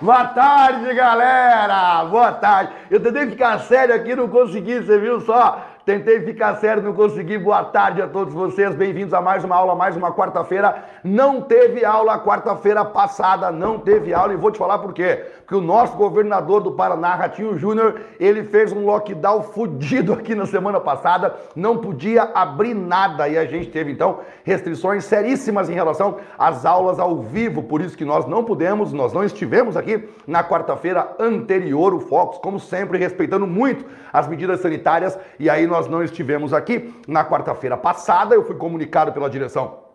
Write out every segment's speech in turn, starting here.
Boa tarde, galera! Boa tarde! Eu tentei ficar sério aqui, não consegui, você viu só? Tentei ficar sério, não consegui. Boa tarde a todos vocês. Bem-vindos a mais uma aula, mais uma quarta-feira. Não teve aula quarta-feira passada, não teve aula e vou te falar por quê. Porque o nosso governador do Paraná, Ratinho Júnior, ele fez um lockdown fudido aqui na semana passada, não podia abrir nada e a gente teve então restrições seríssimas em relação às aulas ao vivo. Por isso que nós não pudemos, nós não estivemos aqui na quarta-feira anterior, o Fox, como sempre, respeitando muito as medidas sanitárias e aí nós nós não estivemos aqui. Na quarta-feira passada, eu fui comunicado pela direção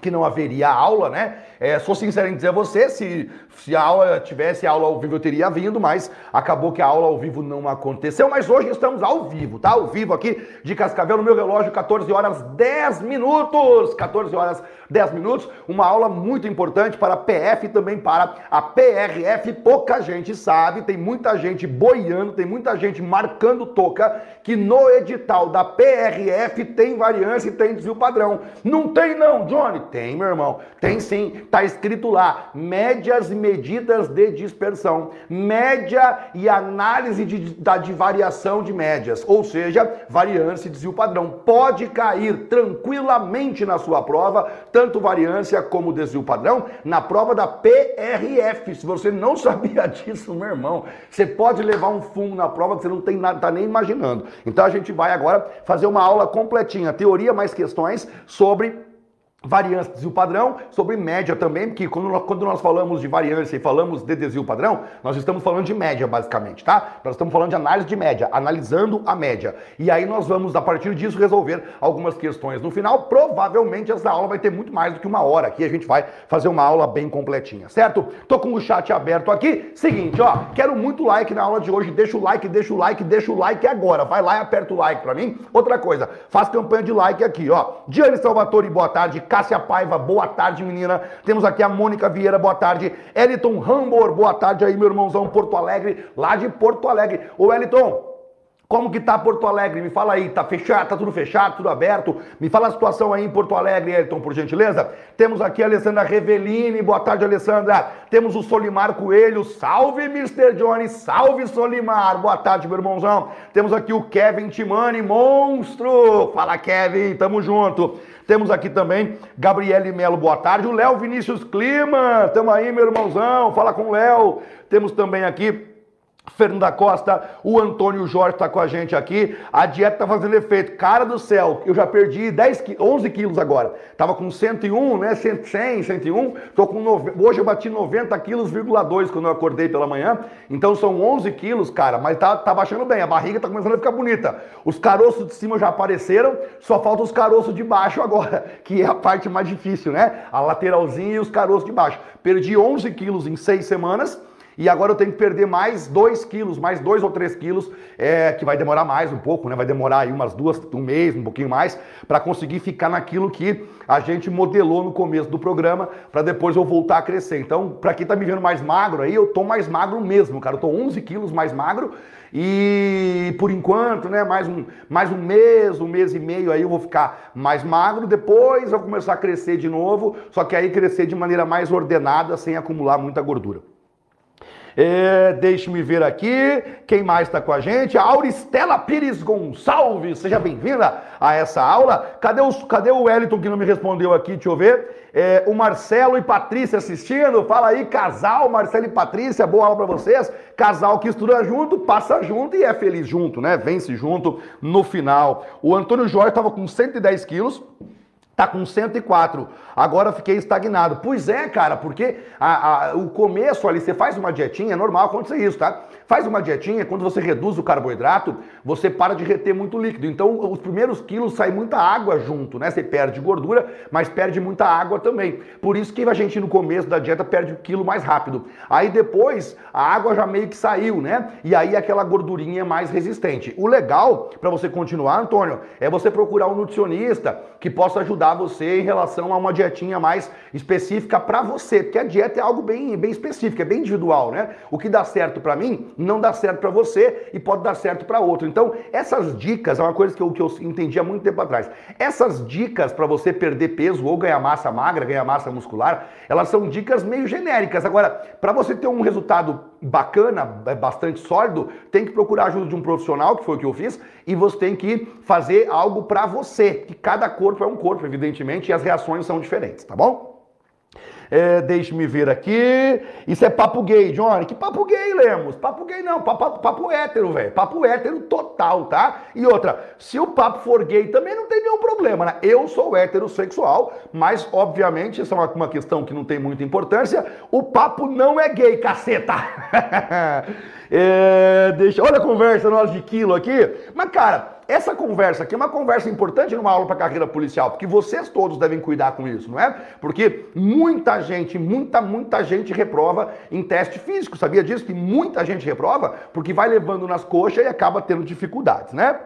que não haveria aula, né? É, sou sincero em dizer a você, se, se a aula tivesse aula ao vivo eu teria vindo, mas acabou que a aula ao vivo não aconteceu. Mas hoje estamos ao vivo, tá? Ao vivo aqui de Cascavel no meu relógio, 14 horas 10 minutos. 14 horas 10 minutos. Uma aula muito importante para a PF e também para a PRF. Pouca gente sabe, tem muita gente boiando, tem muita gente marcando toca que no edital da PRF tem variância e tem desvio padrão. Não tem não, Johnny tem, meu irmão. Tem sim. Tá escrito lá: médias e medidas de dispersão. Média e análise de, da, de variação de médias. Ou seja, variância e desvio padrão. Pode cair tranquilamente na sua prova, tanto variância como desvio padrão, na prova da PRF. Se você não sabia disso, meu irmão, você pode levar um fumo na prova que você não tem nada, tá nem imaginando. Então a gente vai agora fazer uma aula completinha, teoria mais questões sobre variância de desvio padrão, sobre média também, porque quando nós, quando nós falamos de variância e falamos de desvio padrão, nós estamos falando de média, basicamente, tá? Nós estamos falando de análise de média, analisando a média. E aí nós vamos, a partir disso, resolver algumas questões. No final, provavelmente essa aula vai ter muito mais do que uma hora aqui, a gente vai fazer uma aula bem completinha, certo? Tô com o chat aberto aqui. Seguinte, ó, quero muito like na aula de hoje, deixa o like, deixa o like, deixa o like agora. Vai lá e aperta o like pra mim. Outra coisa, faz campanha de like aqui, ó. Diane Salvatore, boa tarde. Cássia Paiva, boa tarde, menina. Temos aqui a Mônica Vieira, boa tarde. Eliton Rambor, boa tarde aí, meu irmãozão, Porto Alegre, lá de Porto Alegre. Ô, Eliton, como que tá Porto Alegre? Me fala aí, tá fechado, tá tudo fechado, tudo aberto? Me fala a situação aí em Porto Alegre, Elton, por gentileza. Temos aqui a Alessandra Revelini, boa tarde, Alessandra. Temos o Solimar Coelho, salve, Mr. Johnny, salve, Solimar, boa tarde, meu irmãozão. Temos aqui o Kevin Timani, monstro. Fala, Kevin, tamo junto. Temos aqui também Gabriele Melo, boa tarde. O Léo Vinícius Clima, tamo aí, meu irmãozão, fala com o Léo. Temos também aqui Fernando da Costa, o Antônio Jorge está com a gente aqui. A dieta está fazendo efeito. Cara do céu, eu já perdi 10, 11 quilos agora. Tava com 101, né? 100, 101. Tô com Hoje eu bati 90 quilos, quando eu acordei pela manhã. Então são 11 quilos, cara, mas tá, tá baixando bem. A barriga tá começando a ficar bonita. Os caroços de cima já apareceram, só falta os caroços de baixo agora, que é a parte mais difícil, né? A lateralzinha e os caroços de baixo. Perdi 11 quilos em 6 semanas. E agora eu tenho que perder mais 2 quilos, mais 2 ou 3 quilos, é, que vai demorar mais um pouco, né? Vai demorar aí umas duas, um mês, um pouquinho mais, para conseguir ficar naquilo que a gente modelou no começo do programa, para depois eu voltar a crescer. Então, para quem tá me vendo mais magro aí, eu tô mais magro mesmo, cara. Eu tô 11 quilos mais magro e por enquanto, né, mais um, mais um mês, um mês e meio aí eu vou ficar mais magro, depois eu vou começar a crescer de novo, só que aí crescer de maneira mais ordenada, sem acumular muita gordura. É, Deixe-me ver aqui. Quem mais está com a gente? A Auristela Pires Gonçalves. Seja bem-vinda a essa aula. Cadê, os, cadê o Wellington que não me respondeu aqui? Deixa eu ver. É, o Marcelo e Patrícia assistindo. Fala aí, casal, Marcelo e Patrícia. Boa aula para vocês. Casal que estuda junto, passa junto e é feliz junto, né? Vence junto no final. O Antônio Jorge estava com 110 quilos. Tá com 104. Agora fiquei estagnado. Pois é, cara, porque a, a, o começo ali, você faz uma dietinha, é normal acontecer isso, tá? Faz uma dietinha, quando você reduz o carboidrato, você para de reter muito líquido. Então, os primeiros quilos sai muita água junto, né? Você perde gordura, mas perde muita água também. Por isso que a gente no começo da dieta perde o quilo mais rápido. Aí depois, a água já meio que saiu, né? E aí aquela gordurinha é mais resistente. O legal para você continuar, Antônio, é você procurar um nutricionista que possa ajudar ajudar você em relação a uma dietinha mais específica para você, porque a dieta é algo bem, bem específico, é bem individual, né? O que dá certo para mim não dá certo para você e pode dar certo para outro. Então, essas dicas é uma coisa que eu, que eu entendi há muito tempo atrás. Essas dicas para você perder peso ou ganhar massa magra, ganhar massa muscular, elas são dicas meio genéricas. Agora, para você ter um resultado bacana, bastante sólido, tem que procurar a ajuda de um profissional, que foi o que eu fiz, e você tem que fazer algo para você, que cada corpo é um corpo, evidentemente, e as reações são diferentes, tá bom? É, Deixe-me ver aqui. Isso é papo gay, Johnny. Que papo gay, Lemos? Papo gay não, papo, papo hétero, velho. Papo hétero total, tá? E outra, se o papo for gay também não tem nenhum problema, né? Eu sou heterossexual, mas obviamente isso é uma, questão que não tem muita importância. O papo não é gay, caceta! é, deixa, olha a conversa nossa de quilo aqui. Mas, cara, essa conversa aqui é uma conversa importante numa aula para carreira policial, porque vocês todos devem cuidar com isso, não é? Porque muita gente, muita, muita gente reprova em teste físico. Sabia disso? Que muita gente reprova porque vai levando nas coxas e acaba tendo dificuldades, né?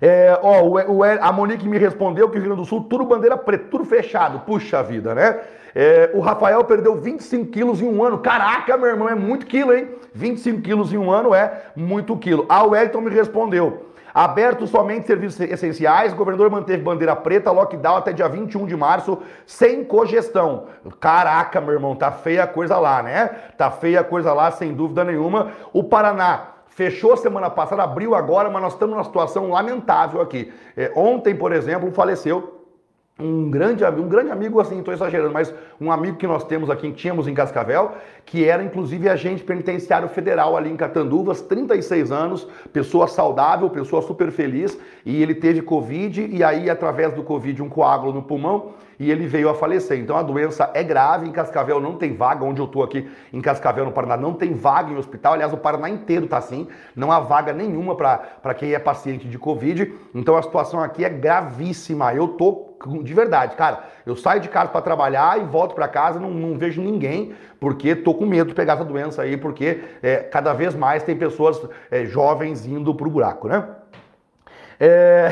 É, ó, o, o, a Monique me respondeu que o Rio Grande do Sul, tudo bandeira preta, tudo fechado. Puxa vida, né? É, o Rafael perdeu 25 quilos em um ano. Caraca, meu irmão, é muito quilo, hein? 25 quilos em um ano é muito quilo. A Wellington me respondeu. Aberto somente serviços essenciais, o governador manteve bandeira preta, lockdown até dia 21 de março, sem cogestão. Caraca, meu irmão, tá feia a coisa lá, né? Tá feia a coisa lá, sem dúvida nenhuma. O Paraná fechou semana passada, abriu agora, mas nós estamos numa situação lamentável aqui. É, ontem, por exemplo, faleceu um grande, um grande amigo, assim, estou exagerando, mas um amigo que nós temos aqui, que tínhamos em Cascavel, que era inclusive agente penitenciário federal ali em Catanduvas, 36 anos, pessoa saudável, pessoa super feliz, e ele teve Covid, e aí, através do Covid, um coágulo no pulmão, e ele veio a falecer. Então a doença é grave, em Cascavel não tem vaga, onde eu estou aqui em Cascavel, no Paraná, não tem vaga em hospital, aliás, o Paraná inteiro está assim, não há vaga nenhuma para quem é paciente de Covid, então a situação aqui é gravíssima. Eu tô de verdade, cara, eu saio de casa para trabalhar e volto para casa, não, não, vejo ninguém, porque tô com medo de pegar essa doença aí, porque é, cada vez mais tem pessoas é, jovens indo pro buraco, né? É...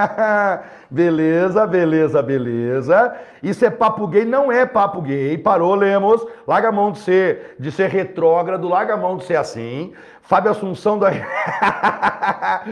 beleza, beleza, beleza. Isso é papo gay, não é papo gay. Parou, Lemos. Larga a mão de ser, de ser retrógrado, larga a mão de ser assim. Fábio Assunção da.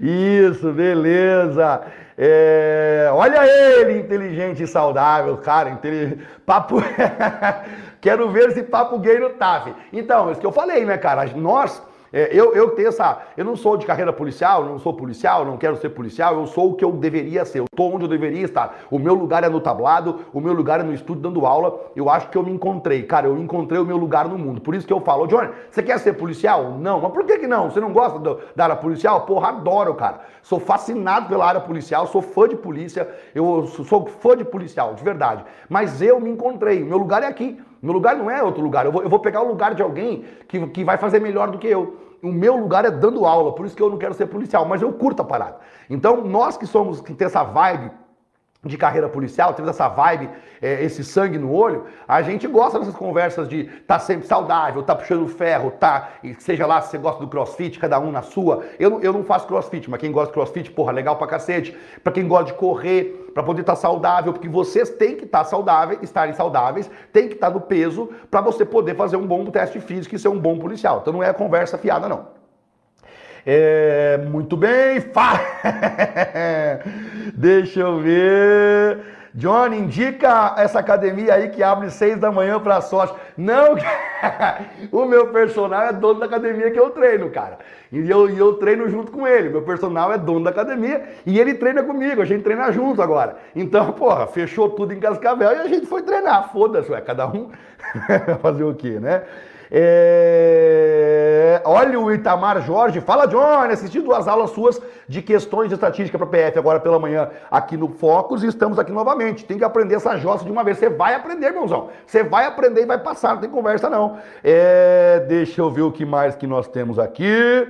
Isso, beleza. É... Olha ele, inteligente e saudável, cara. Intelig... Papo. Quero ver esse papo gay no TAF. Então, isso que eu falei, né, cara? Nós é, eu, eu tenho essa. Eu não sou de carreira policial, não sou policial, não quero ser policial, eu sou o que eu deveria ser, eu estou onde eu deveria estar. O meu lugar é no tablado, o meu lugar é no estúdio dando aula. Eu acho que eu me encontrei, cara, eu encontrei o meu lugar no mundo. Por isso que eu falo, Johnny, você quer ser policial? Não, mas por que, que não? Você não gosta do, da área policial? Porra, adoro, cara. Sou fascinado pela área policial, sou fã de polícia, eu sou fã de policial, de verdade. Mas eu me encontrei, meu lugar é aqui. Meu lugar não é outro lugar. Eu vou, eu vou pegar o lugar de alguém que, que vai fazer melhor do que eu. O meu lugar é dando aula, por isso que eu não quero ser policial, mas eu curto a parada. Então, nós que somos, que tem essa vibe de carreira policial, temos essa vibe, é, esse sangue no olho, a gente gosta dessas conversas de tá sempre saudável, tá puxando ferro, tá, seja lá se você gosta do crossfit, cada um na sua. Eu, eu não faço crossfit, mas quem gosta de crossfit, porra, legal pra cacete. Pra quem gosta de correr, para poder estar tá saudável, porque vocês têm que estar tá saudáveis, estarem saudáveis, tem que estar tá no peso para você poder fazer um bom teste físico e ser um bom policial. Então não é conversa fiada, não. É, muito bem, fa... deixa eu ver. Johnny, indica essa academia aí que abre seis da manhã para sorte. Não, o meu personal é dono da academia que eu treino, cara. E eu, eu treino junto com ele. Meu personal é dono da academia e ele treina comigo. A gente treina junto agora. Então, porra, fechou tudo em Cascavel e a gente foi treinar. Foda-se, cada um fazer o quê, né? É... Olha o Itamar Jorge. Fala, Johnny. Assisti duas aulas suas de questões de estatística para PF agora pela manhã aqui no Focus e estamos aqui novamente. Tem que aprender essa jossa de uma vez. Você vai aprender, meuzão. Você vai aprender e vai passar. Não tem conversa, não. É... Deixa eu ver o que mais que nós temos aqui.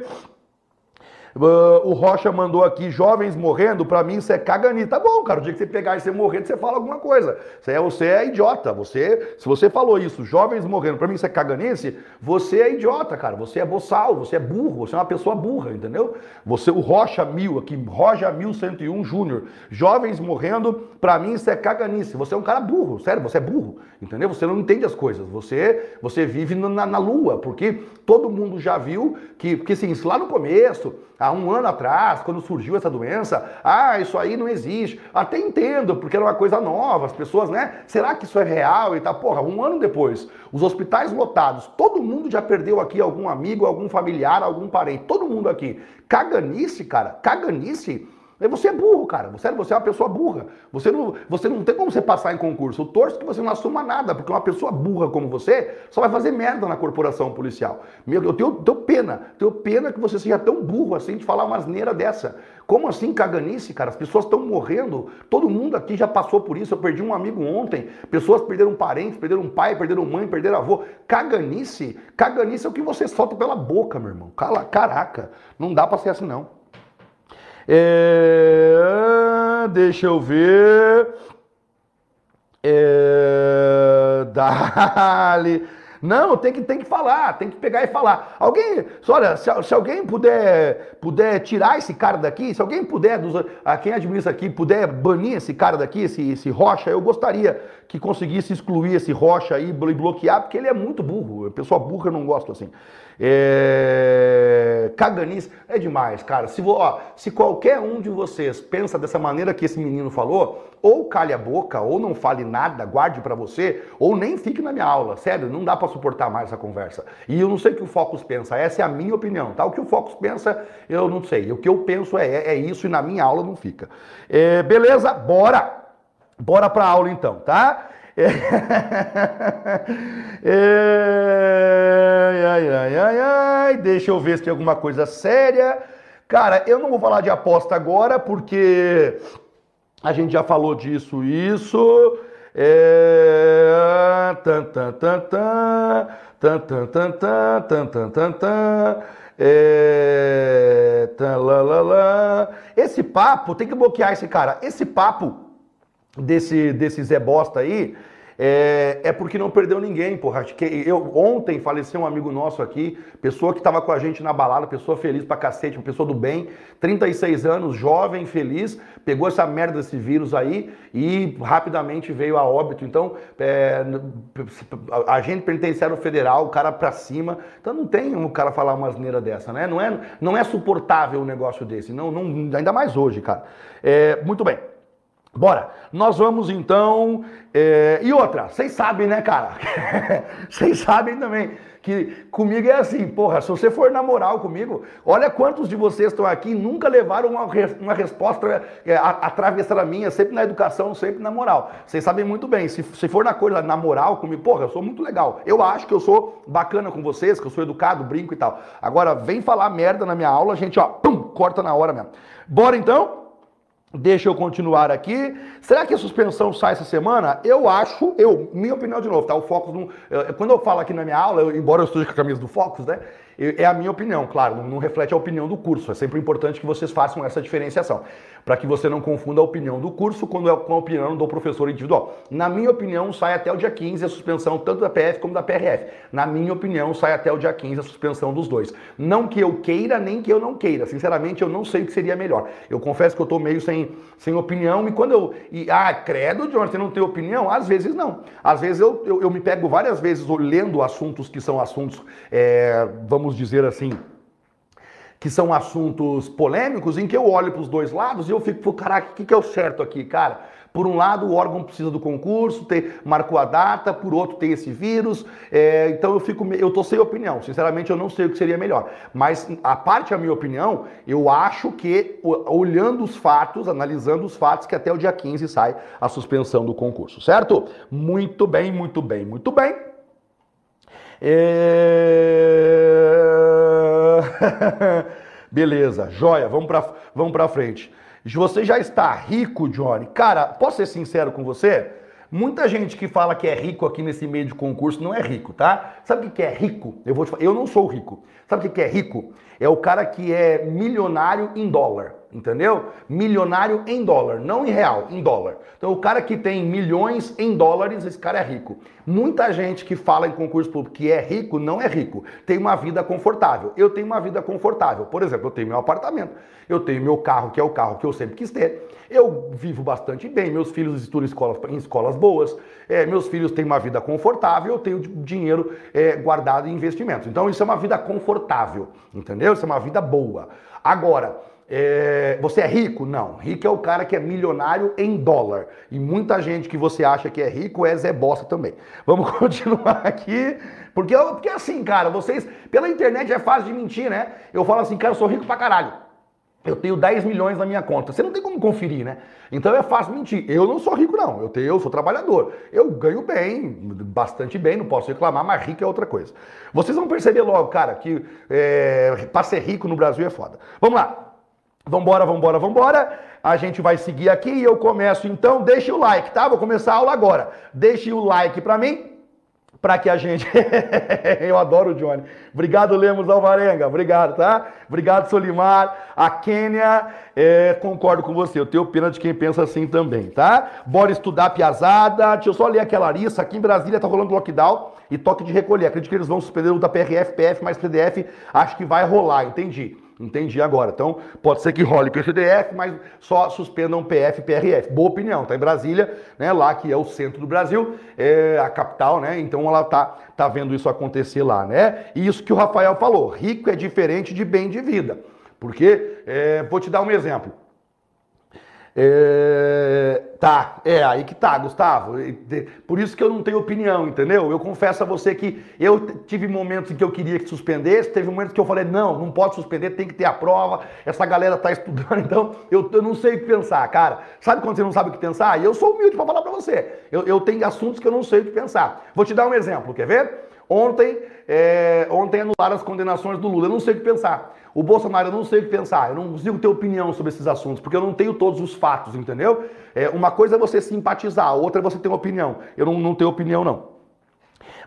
Uh, o Rocha mandou aqui, jovens morrendo, pra mim isso é caganita. Tá bom, cara, o dia que você pegar e você morrer, você fala alguma coisa. Você é, você é idiota. Você, se você falou isso, jovens morrendo, pra mim isso é caganice, você é idiota, cara. Você é boçal, você é burro, você é uma pessoa burra, entendeu? Você, o Rocha Mil aqui, Rocha 1101 Júnior, jovens morrendo, pra mim isso é caganice. Você é um cara burro, sério, você é burro, entendeu? Você não entende as coisas. Você, você vive na, na lua, porque todo mundo já viu que, porque assim, lá no começo, há um ano atrás, quando surgiu essa doença, ah, isso aí não existe. Até entendo, porque era uma coisa nova, as pessoas, né? Será que isso é real e tal? Porra, um ano depois, os hospitais lotados, todo mundo já perdeu aqui algum amigo, algum familiar, algum parente, todo mundo aqui. Caganice, cara, caganice você é burro, cara. Você, você é uma pessoa burra. Você não, você não tem como você passar em concurso. Eu torço que você não assuma nada, porque uma pessoa burra como você só vai fazer merda na corporação policial. Meu, eu tenho, tenho pena, tenho pena que você seja tão burro assim de falar uma asneira dessa. Como assim caganice, cara? As pessoas estão morrendo. Todo mundo aqui já passou por isso. Eu perdi um amigo ontem. Pessoas perderam parentes, perderam pai, perderam mãe, perderam avô. Caganice, caganice é o que você solta pela boca, meu irmão. Cala, caraca, não dá para ser assim não. É, deixa eu ver. É, dali. Não, tem que, tem que falar, tem que pegar e falar. Alguém, olha, se, se, alguém puder, puder tirar esse cara daqui, se alguém puder, dos, a quem administra aqui, puder banir esse cara daqui, esse, esse rocha, eu gostaria que conseguisse excluir esse rocha aí e bloquear, porque ele é muito burro. Pessoa burra eu não gosto assim. É... Caganice é demais, cara. Se, ó, se qualquer um de vocês pensa dessa maneira que esse menino falou, ou calhe a boca, ou não fale nada, guarde para você, ou nem fique na minha aula. Sério, não dá para suportar mais essa conversa. E eu não sei o que o Focus pensa, essa é a minha opinião, tá? O que o Focus pensa, eu não sei. O que eu penso é, é, isso e na minha aula não fica. É, beleza? Bora! Bora pra aula então, tá? É... é... Ai, ai, ai, ai, deixa eu ver se tem alguma coisa séria. Cara, eu não vou falar de aposta agora, porque a gente já falou disso, isso. É... Tan, tan, tan, tan, tan, tan, tan, tan, tan, tan, tan. É... Esse papo, tem que bloquear esse cara. Esse papo desse, desse Zé Bosta aí, é, é, porque não perdeu ninguém, porra. Eu, ontem faleceu um amigo nosso aqui, pessoa que estava com a gente na balada, pessoa feliz pra cacete, uma pessoa do bem, 36 anos, jovem, feliz, pegou essa merda desse vírus aí e rapidamente veio a óbito. Então, é, agente penitenciário federal, o cara pra cima. Então não tem um cara falar uma asneira dessa, né? Não é, não é suportável um negócio desse, não, não, ainda mais hoje, cara. É, muito bem. Bora, nós vamos então. É... E outra, vocês sabem, né, cara? Vocês sabem também que comigo é assim, porra, se você for na moral comigo, olha quantos de vocês estão aqui e nunca levaram uma, uma resposta é, atravessada minha, sempre na educação, sempre na moral. Vocês sabem muito bem, se, se for na coisa, na moral comigo, porra, eu sou muito legal. Eu acho que eu sou bacana com vocês, que eu sou educado, brinco e tal. Agora, vem falar merda na minha aula, gente, ó, pum, corta na hora mesmo. Bora então? Deixa eu continuar aqui. Será que a suspensão sai essa semana? Eu acho, eu, minha opinião de novo, tá? O Focus não. Quando eu falo aqui na minha aula, eu, embora eu esteja com a camisa do Focus, né? É a minha opinião, claro, não reflete a opinião do curso. É sempre importante que vocês façam essa diferenciação, para que você não confunda a opinião do curso quando é com a opinião do professor individual. Na minha opinião, sai até o dia 15 a suspensão tanto da PF como da PRF. Na minha opinião, sai até o dia 15 a suspensão dos dois. Não que eu queira, nem que eu não queira. Sinceramente, eu não sei o que seria melhor. Eu confesso que eu estou meio sem, sem opinião e quando eu. E, ah, credo, John, você não tem opinião? Às vezes não. Às vezes eu, eu, eu me pego várias vezes lendo assuntos que são assuntos, é, vamos vamos dizer assim, que são assuntos polêmicos, em que eu olho para os dois lados e eu fico, caraca, o que, que é o certo aqui, cara? Por um lado, o órgão precisa do concurso, tem, marcou a data, por outro tem esse vírus, é, então eu fico, eu tô sem opinião. Sinceramente, eu não sei o que seria melhor. Mas a parte da minha opinião, eu acho que olhando os fatos, analisando os fatos, que até o dia 15 sai a suspensão do concurso, certo? Muito bem, muito bem, muito bem. É... Beleza, joia, vamos para vamos pra frente. Você já está rico, Johnny? Cara, posso ser sincero com você? Muita gente que fala que é rico aqui nesse meio de concurso não é rico, tá? Sabe o que é rico? Eu vou te falar, eu não sou rico. Sabe o que é rico? É o cara que é milionário em dólar entendeu? Milionário em dólar, não em real, em dólar. Então o cara que tem milhões em dólares, esse cara é rico. Muita gente que fala em concurso público que é rico, não é rico. Tem uma vida confortável. Eu tenho uma vida confortável. Por exemplo, eu tenho meu apartamento, eu tenho meu carro, que é o carro que eu sempre quis ter. Eu vivo bastante bem, meus filhos estudam em escolas, em escolas boas, é, meus filhos têm uma vida confortável, eu tenho dinheiro é, guardado em investimentos. Então isso é uma vida confortável, entendeu? Isso é uma vida boa. Agora, é, você é rico? Não. Rico é o cara que é milionário em dólar. E muita gente que você acha que é rico é Zé Bosta também. Vamos continuar aqui. Porque, porque assim, cara, vocês. Pela internet é fácil de mentir, né? Eu falo assim, cara, eu sou rico pra caralho. Eu tenho 10 milhões na minha conta. Você não tem como conferir, né? Então é fácil mentir. Eu não sou rico, não. Eu, tenho, eu sou trabalhador. Eu ganho bem, bastante bem, não posso reclamar, mas rico é outra coisa. Vocês vão perceber logo, cara, que é, para ser rico no Brasil é foda. Vamos lá. Vambora, vambora, vambora. A gente vai seguir aqui e eu começo então. Deixe o like, tá? Vou começar a aula agora. Deixe o like para mim, para que a gente. eu adoro o Johnny. Obrigado, Lemos Alvarenga. Obrigado, tá? Obrigado, Solimar. A Kênia, é, concordo com você. Eu tenho pena de quem pensa assim também, tá? Bora estudar piazada. Deixa eu só ler aqui a Larissa. Aqui em Brasília tá rolando lockdown e toque de recolher. Acredito que eles vão suspender o da PRF, PF mais PDF. Acho que vai rolar, entendi. Entendi agora. Então, pode ser que role PCDF, mas só suspendam PF PRF. Boa opinião. Tá em Brasília, né? Lá que é o centro do Brasil, é a capital, né? Então ela tá, tá vendo isso acontecer lá, né? E isso que o Rafael falou: rico é diferente de bem de vida. Porque, é, vou te dar um exemplo. É, tá, é aí que tá, Gustavo. Por isso que eu não tenho opinião, entendeu? Eu confesso a você que eu tive momentos em que eu queria que suspendesse, teve momentos que eu falei, não, não pode suspender, tem que ter a prova, essa galera tá estudando, então eu, eu não sei o que pensar, cara. Sabe quando você não sabe o que pensar? E eu sou humilde para falar para você. Eu, eu tenho assuntos que eu não sei o que pensar. Vou te dar um exemplo, quer ver? Ontem, é, ontem anularam as condenações do Lula. Eu não sei o que pensar. O Bolsonaro, eu não sei o que pensar. Eu não consigo ter opinião sobre esses assuntos, porque eu não tenho todos os fatos, entendeu? É, uma coisa é você simpatizar, outra é você ter uma opinião. Eu não, não tenho opinião, não.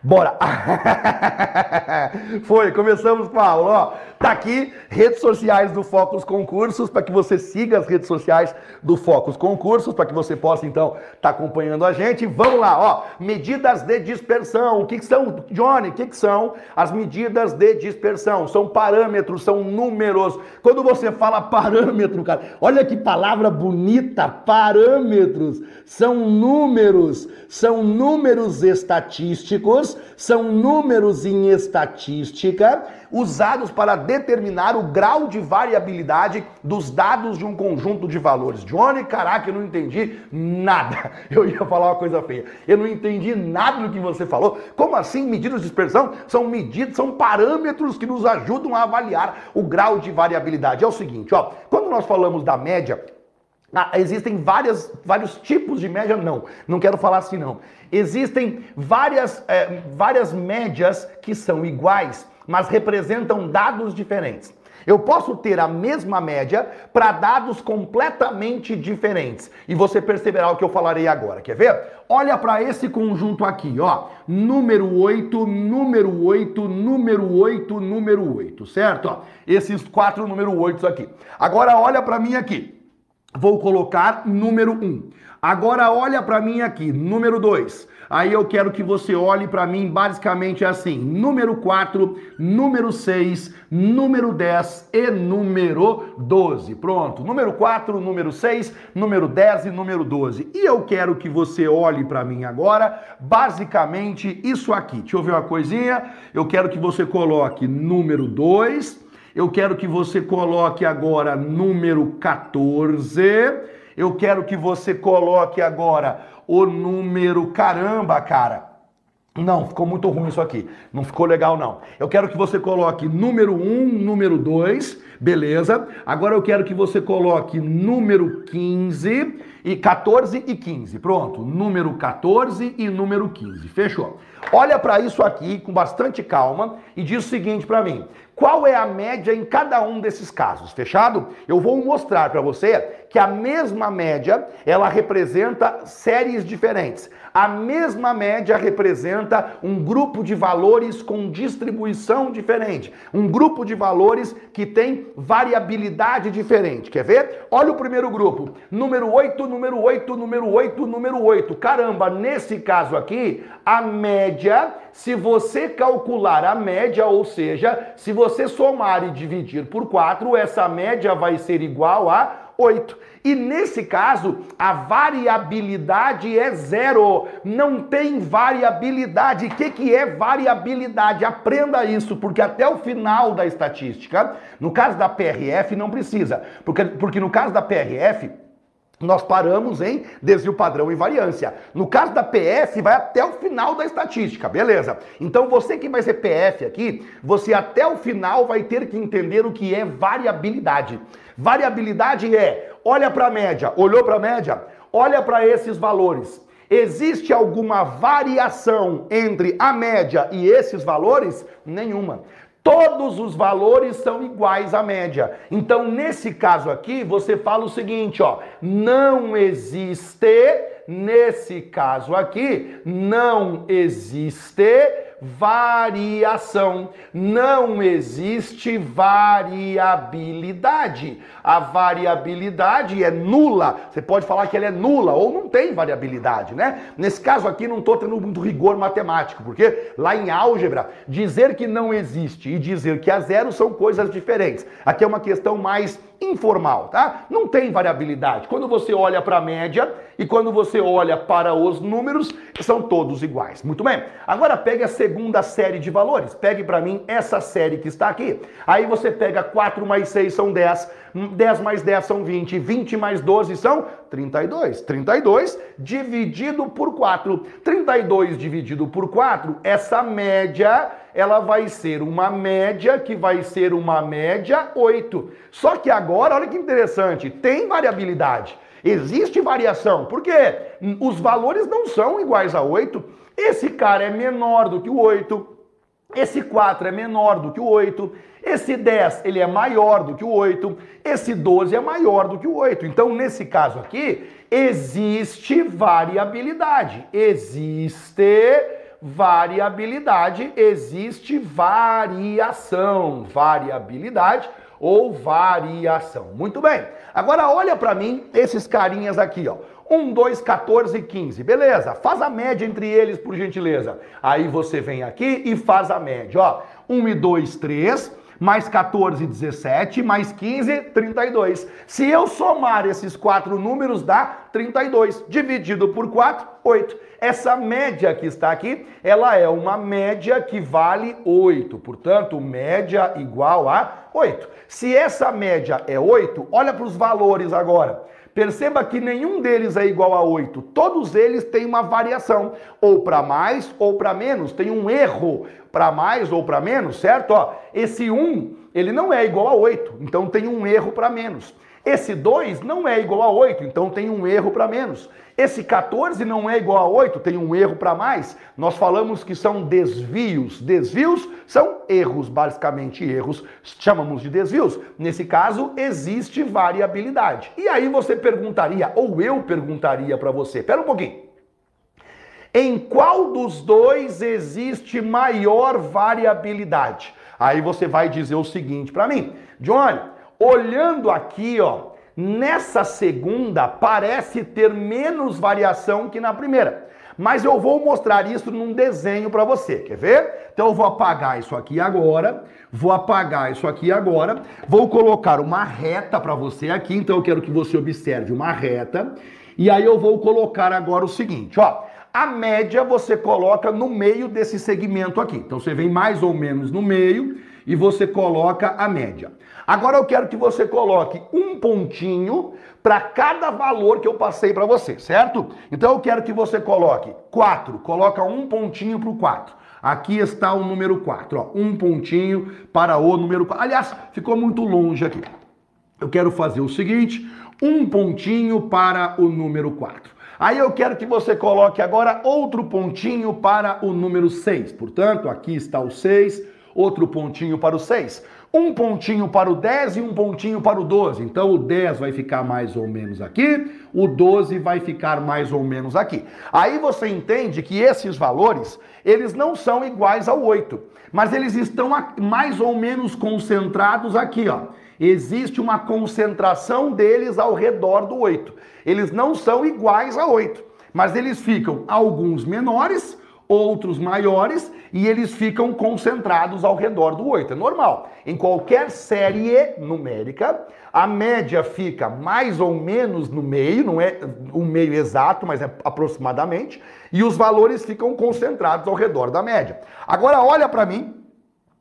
Bora! Foi, começamos aula. Ó, tá aqui redes sociais do Focus Concursos para que você siga as redes sociais do Focus Concursos para que você possa então tá acompanhando a gente. Vamos lá, ó. Medidas de dispersão. O que, que são, Johnny? O que, que são as medidas de dispersão? São parâmetros, são números. Quando você fala parâmetro, cara, olha que palavra bonita, parâmetros. São números, são números estatísticos são números em estatística usados para determinar o grau de variabilidade dos dados de um conjunto de valores. Johnny, caraca, eu não entendi nada. Eu ia falar uma coisa feia. Eu não entendi nada do que você falou. Como assim medidas de dispersão? São medidas, são parâmetros que nos ajudam a avaliar o grau de variabilidade. É o seguinte, ó, quando nós falamos da média, ah, existem várias, vários tipos de média? Não, não quero falar assim não. Existem várias, é, várias médias que são iguais, mas representam dados diferentes. Eu posso ter a mesma média para dados completamente diferentes. E você perceberá o que eu falarei agora. Quer ver? Olha para esse conjunto aqui, ó. Número 8, número 8, número 8, número 8, certo? Ó, esses quatro número 8 aqui. Agora olha para mim aqui. Vou colocar número 1. Agora olha para mim aqui, número 2. Aí eu quero que você olhe para mim basicamente assim: número 4, número 6, número 10 e número 12. Pronto. Número 4, número 6, número 10 e número 12. E eu quero que você olhe para mim agora, basicamente isso aqui. Deixa eu ver uma coisinha. Eu quero que você coloque número 2 eu quero que você coloque agora número 14. Eu quero que você coloque agora o número caramba, cara. Não, ficou muito ruim isso aqui. Não ficou legal, não. Eu quero que você coloque número 1, número 2, beleza? Agora eu quero que você coloque número 15 e 14 e 15. Pronto, número 14 e número 15. Fechou. Olha para isso aqui com bastante calma e diz o seguinte para mim: qual é a média em cada um desses casos? Fechado? Eu vou mostrar para você que a mesma média, ela representa séries diferentes. A mesma média representa um grupo de valores com distribuição diferente, um grupo de valores que tem variabilidade diferente. Quer ver? Olha o primeiro grupo. Número 8, número 8, número 8, número 8. Caramba, nesse caso aqui, a média, se você calcular a média, ou seja, se você somar e dividir por 4, essa média vai ser igual a 8. E nesse caso, a variabilidade é zero. Não tem variabilidade. O que, que é variabilidade? Aprenda isso, porque até o final da estatística, no caso da PRF, não precisa. Porque, porque no caso da PRF, nós paramos em desvio padrão e variância. No caso da PF, vai até o final da estatística, beleza? Então você que vai ser PF aqui, você até o final vai ter que entender o que é variabilidade. Variabilidade é, olha para a média, olhou para a média, olha para esses valores. Existe alguma variação entre a média e esses valores? Nenhuma. Todos os valores são iguais à média. Então, nesse caso aqui, você fala o seguinte, ó, não existe, nesse caso aqui, não existe variação. Não existe variabilidade. A variabilidade é nula. Você pode falar que ela é nula ou não tem variabilidade, né? Nesse caso aqui não estou tendo muito rigor matemático, porque lá em álgebra, dizer que não existe e dizer que há zero são coisas diferentes. Aqui é uma questão mais informal, tá? Não tem variabilidade. Quando você olha para a média e quando você olha para os números, são todos iguais. Muito bem. Agora pegue a segunda série de valores. Pegue para mim essa série que está aqui. Aí você pega 4 mais 6 são 10, 10 mais 10 são 20, 20 mais 12 são 32. 32 dividido por 4. 32 dividido por 4, essa média ela vai ser uma média que vai ser uma média 8. Só que agora, olha que interessante, tem variabilidade. Existe variação. Por quê? Os valores não são iguais a 8. Esse cara é menor do que o 8. Esse 4 é menor do que o 8. Esse 10 ele é maior do que o 8. Esse 12 é maior do que o 8. Então, nesse caso aqui, existe variabilidade. Existe variabilidade, existe variação, variabilidade ou variação. Muito bem. Agora olha para mim esses carinhas aqui, ó. 1, 2, 14 e 15. Beleza? Faz a média entre eles, por gentileza. Aí você vem aqui e faz a média, ó. 1 e 2, 3 mais 14, 17, mais 15, 32. Se eu somar esses quatro números, dá 32. Dividido por 4, 8. Essa média que está aqui, ela é uma média que vale 8. Portanto, média igual a 8. Se essa média é 8, olha para os valores agora. Perceba que nenhum deles é igual a 8. Todos eles têm uma variação, ou para mais ou para menos. Tem um erro para mais ou para menos, certo? Ó, esse 1, ele não é igual a 8, então tem um erro para menos. Esse 2 não é igual a 8, então tem um erro para menos. Esse 14 não é igual a 8, tem um erro para mais. Nós falamos que são desvios. Desvios são erros, basicamente erros, chamamos de desvios. Nesse caso, existe variabilidade. E aí você perguntaria, ou eu perguntaria para você, pera um pouquinho. Em qual dos dois existe maior variabilidade? Aí você vai dizer o seguinte para mim, Johnny, olhando aqui, ó, nessa segunda parece ter menos variação que na primeira. Mas eu vou mostrar isso num desenho para você, quer ver? Então eu vou apagar isso aqui agora, vou apagar isso aqui agora, vou colocar uma reta para você aqui, então eu quero que você observe uma reta, e aí eu vou colocar agora o seguinte, ó, a média você coloca no meio desse segmento aqui. Então você vem mais ou menos no meio e você coloca a média. Agora eu quero que você coloque um pontinho para cada valor que eu passei para você, certo? Então eu quero que você coloque 4, coloca um pontinho para o 4. Aqui está o número 4, ó, um pontinho para o número 4. Aliás, ficou muito longe aqui. eu quero fazer o seguinte, um pontinho para o número 4. Aí eu quero que você coloque agora outro pontinho para o número 6. Portanto, aqui está o 6, outro pontinho para o 6. Um pontinho para o 10 e um pontinho para o 12. Então o 10 vai ficar mais ou menos aqui, o 12 vai ficar mais ou menos aqui. Aí você entende que esses valores, eles não são iguais ao 8, mas eles estão mais ou menos concentrados aqui, ó existe uma concentração deles ao redor do 8. Eles não são iguais a 8, mas eles ficam alguns menores, outros maiores, e eles ficam concentrados ao redor do 8. É normal. Em qualquer série numérica, a média fica mais ou menos no meio, não é o meio exato, mas é aproximadamente, e os valores ficam concentrados ao redor da média. Agora olha para mim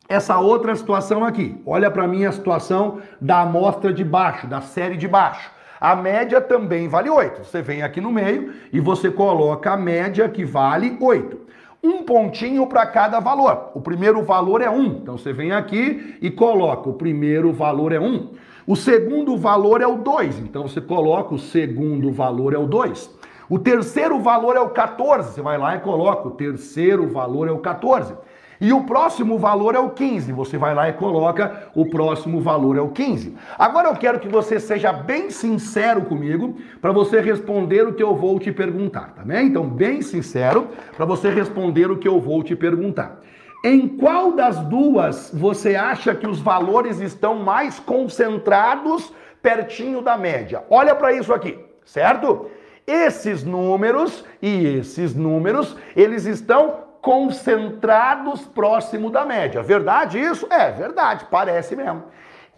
essa outra situação aqui. Olha para mim a situação da amostra de baixo, da série de baixo. A média também vale 8. Você vem aqui no meio e você coloca a média que vale 8. Um pontinho para cada valor. O primeiro valor é 1. Então você vem aqui e coloca o primeiro valor é 1. O segundo valor é o 2. Então você coloca o segundo valor é o 2. O terceiro valor é o 14. Você vai lá e coloca o terceiro valor é o 14. E o próximo valor é o 15. Você vai lá e coloca o próximo valor é o 15. Agora eu quero que você seja bem sincero comigo para você responder o que eu vou te perguntar, tá bem? Então, bem sincero para você responder o que eu vou te perguntar. Em qual das duas você acha que os valores estão mais concentrados pertinho da média? Olha para isso aqui, certo? Esses números e esses números, eles estão concentrados próximo da média. Verdade isso? É verdade, parece mesmo.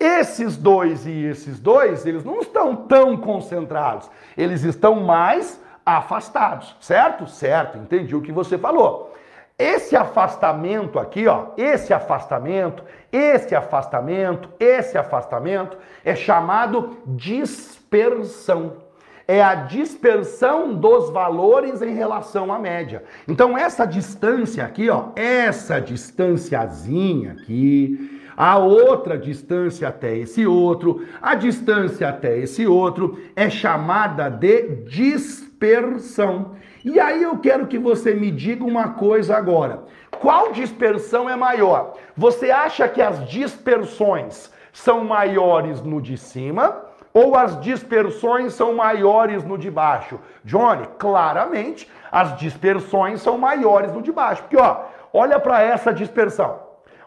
Esses dois e esses dois, eles não estão tão concentrados, eles estão mais afastados, certo? Certo, entendi o que você falou. Esse afastamento aqui, ó, esse afastamento, esse afastamento, esse afastamento é chamado dispersão é a dispersão dos valores em relação à média. Então essa distância aqui, ó, essa distanciazinha aqui, a outra distância até esse outro, a distância até esse outro é chamada de dispersão. E aí eu quero que você me diga uma coisa agora. Qual dispersão é maior? Você acha que as dispersões são maiores no de cima ou as dispersões são maiores no de baixo? Johnny, claramente as dispersões são maiores no de baixo. Porque, ó, olha para essa dispersão.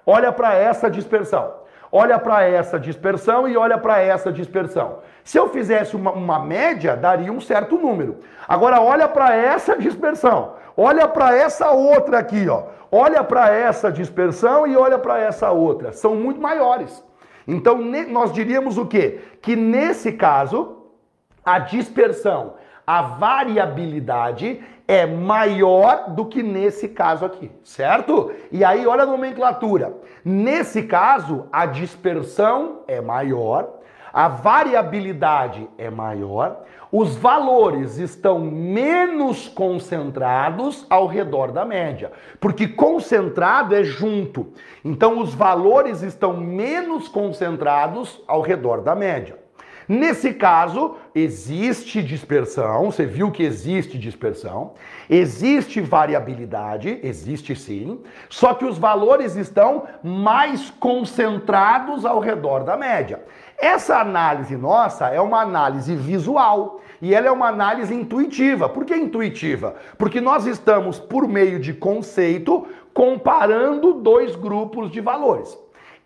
Olha para essa dispersão. Olha para essa dispersão e olha para essa dispersão. Se eu fizesse uma, uma, média, daria um certo número. Agora, olha para essa dispersão. Olha para essa outra aqui, ó. Olha para essa dispersão e olha para essa outra. São muito maiores. Então, nós diríamos o quê? Que nesse caso, a dispersão, a variabilidade é maior do que nesse caso aqui, certo? E aí, olha a nomenclatura. Nesse caso, a dispersão é maior, a variabilidade é maior, os valores estão menos concentrados ao redor da média, porque concentrado é junto. Então os valores estão menos concentrados ao redor da média. Nesse caso, existe dispersão, você viu que existe dispersão, existe variabilidade, existe sim, só que os valores estão mais concentrados ao redor da média. Essa análise nossa é uma análise visual e ela é uma análise intuitiva. Por que intuitiva? Porque nós estamos, por meio de conceito, comparando dois grupos de valores.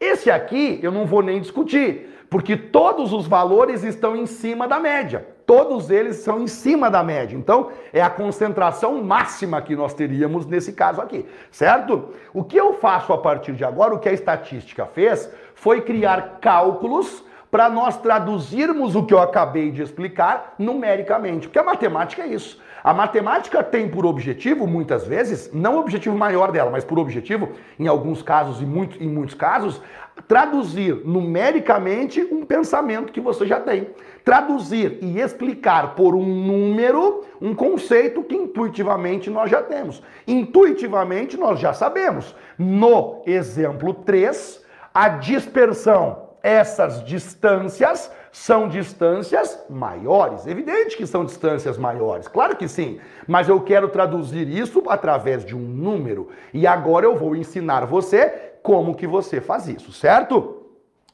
Esse aqui eu não vou nem discutir, porque todos os valores estão em cima da média. Todos eles são em cima da média. Então, é a concentração máxima que nós teríamos nesse caso aqui, certo? O que eu faço a partir de agora, o que a estatística fez, foi criar cálculos para nós traduzirmos o que eu acabei de explicar numericamente. Porque a matemática é isso. A matemática tem por objetivo, muitas vezes, não o objetivo maior dela, mas por objetivo, em alguns casos e muito, em muitos casos, traduzir numericamente um pensamento que você já tem. Traduzir e explicar por um número um conceito que intuitivamente nós já temos. Intuitivamente nós já sabemos. No exemplo 3, a dispersão essas distâncias São distâncias maiores. Evidente que são distâncias maiores, claro que sim. Mas eu quero traduzir isso através de um número. E agora eu vou ensinar você como que você faz isso, certo?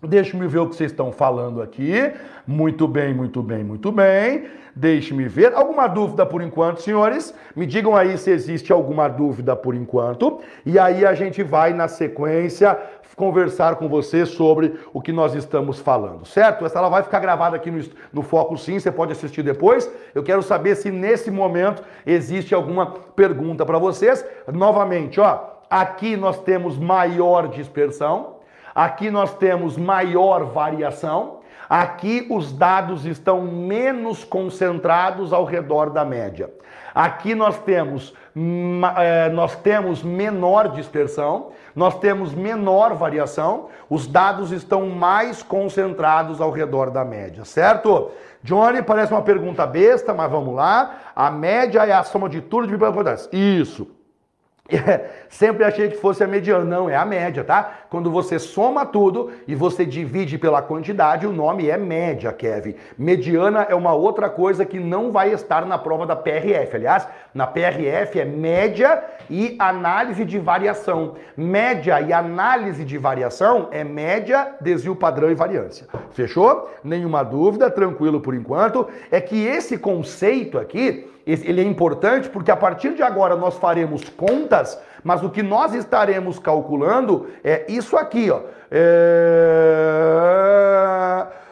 Deixe-me ver o que vocês estão falando aqui. Muito bem, muito bem, muito bem. Deixe-me ver. Alguma dúvida por enquanto, senhores? Me digam aí se existe alguma dúvida por enquanto. E aí a gente vai, na sequência, conversar com você sobre o que nós estamos falando, certo? Essa ela vai ficar gravada aqui no, no Foco Sim, você pode assistir depois. Eu quero saber se nesse momento existe alguma pergunta para vocês. Novamente, ó, aqui nós temos maior dispersão. Aqui nós temos maior variação. Aqui os dados estão menos concentrados ao redor da média. Aqui nós temos, é, nós temos menor dispersão, nós temos menor variação, os dados estão mais concentrados ao redor da média, certo? Johnny, parece uma pergunta besta, mas vamos lá. A média é a soma de tudo de probabilidades. Isso. Sempre achei que fosse a mediana. Não, é a média, tá? Quando você soma tudo e você divide pela quantidade, o nome é média, Kevin. Mediana é uma outra coisa que não vai estar na prova da PRF. Aliás, na PRF é média e análise de variação. Média e análise de variação é média, desvio padrão e variância. Fechou? Nenhuma dúvida, tranquilo por enquanto. É que esse conceito aqui ele é importante porque a partir de agora nós faremos contas, mas o que nós estaremos calculando é isso aqui, ó. É...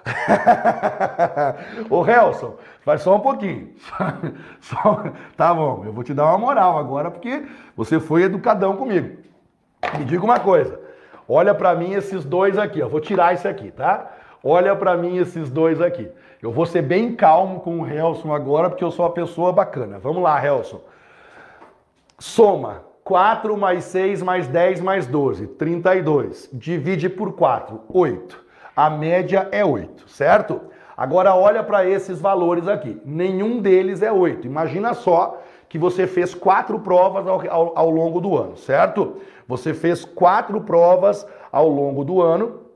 Ô Helson, faz só um pouquinho. Só... Tá bom, eu vou te dar uma moral agora porque você foi educadão comigo. Me diga uma coisa. Olha para mim esses dois aqui, ó. Vou tirar esse aqui, tá? Olha para mim esses dois aqui. Eu vou ser bem calmo com o Helson agora, porque eu sou uma pessoa bacana. Vamos lá, Helson. Soma 4 mais 6 mais 10 mais 12, 32. Divide por 4, 8. A média é 8, certo? Agora olha para esses valores aqui. Nenhum deles é 8. Imagina só que você fez quatro provas ao, ao, ao longo do ano, certo? Você fez quatro provas ao longo do ano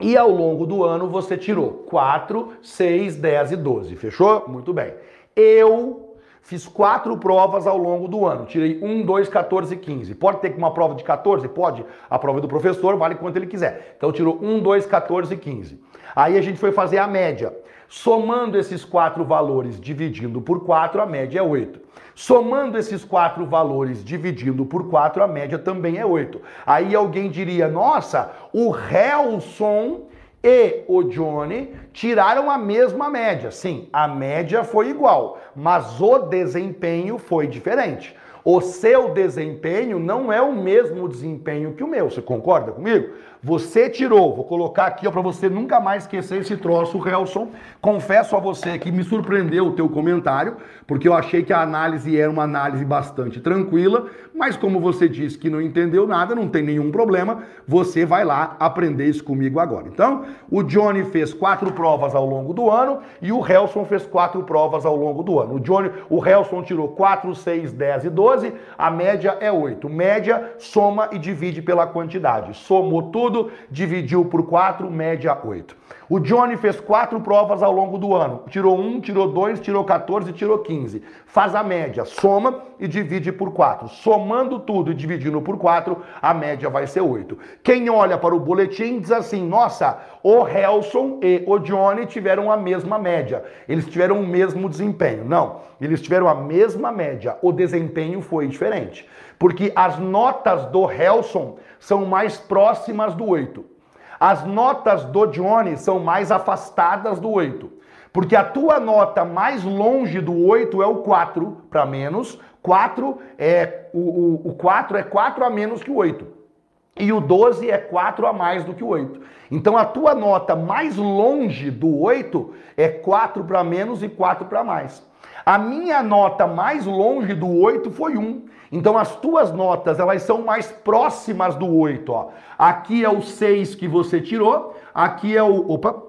e ao longo do ano você tirou 4, 6, 10 e 12. Fechou? Muito bem. Eu fiz quatro provas ao longo do ano. Tirei 1, 2, 14 e 15. Pode ter uma prova de 14? Pode. A prova do professor vale quanto ele quiser. Então tirou 1, 2, 14 e 15. Aí a gente foi fazer a média. Somando esses quatro valores, dividindo por 4, a média é 8. Somando esses quatro valores, dividindo por 4, a média também é 8. Aí alguém diria, nossa, o Helson e o Johnny tiraram a mesma média. Sim, a média foi igual, mas o desempenho foi diferente. O seu desempenho não é o mesmo desempenho que o meu. Você concorda comigo? Você tirou, vou colocar aqui para você nunca mais esquecer esse troço, Helson. Confesso a você que me surpreendeu o teu comentário, porque eu achei que a análise era uma análise bastante tranquila, mas como você disse que não entendeu nada, não tem nenhum problema, você vai lá aprender isso comigo agora. Então, o Johnny fez quatro provas ao longo do ano e o Helson fez quatro provas ao longo do ano. O Johnny, o Helson tirou 4, 6, 10 e 12, a média é 8. Média, soma e divide pela quantidade. Somou tudo tudo, dividiu por 4, média 8. O Johnny fez quatro provas ao longo do ano. Tirou 1, tirou 2, tirou 14, tirou 15. Faz a média, soma e divide por 4. Somando tudo e dividindo por 4, a média vai ser 8. Quem olha para o boletim diz assim: nossa, o Helson e o Johnny tiveram a mesma média. Eles tiveram o mesmo desempenho. Não, eles tiveram a mesma média. O desempenho foi diferente. Porque as notas do Helson são mais próximas do 8. As notas do Johnny são mais afastadas do 8. Porque a tua nota mais longe do 8 é o 4 para menos. 4 é o, o, o 4 é 4 a menos que o 8. E o 12 é 4 a mais do que o 8. Então a tua nota mais longe do 8 é 4 para menos e 4 para mais. A minha nota mais longe do 8 foi 1. Então as tuas notas, elas são mais próximas do 8, ó. Aqui é o 6 que você tirou, aqui é o, opa.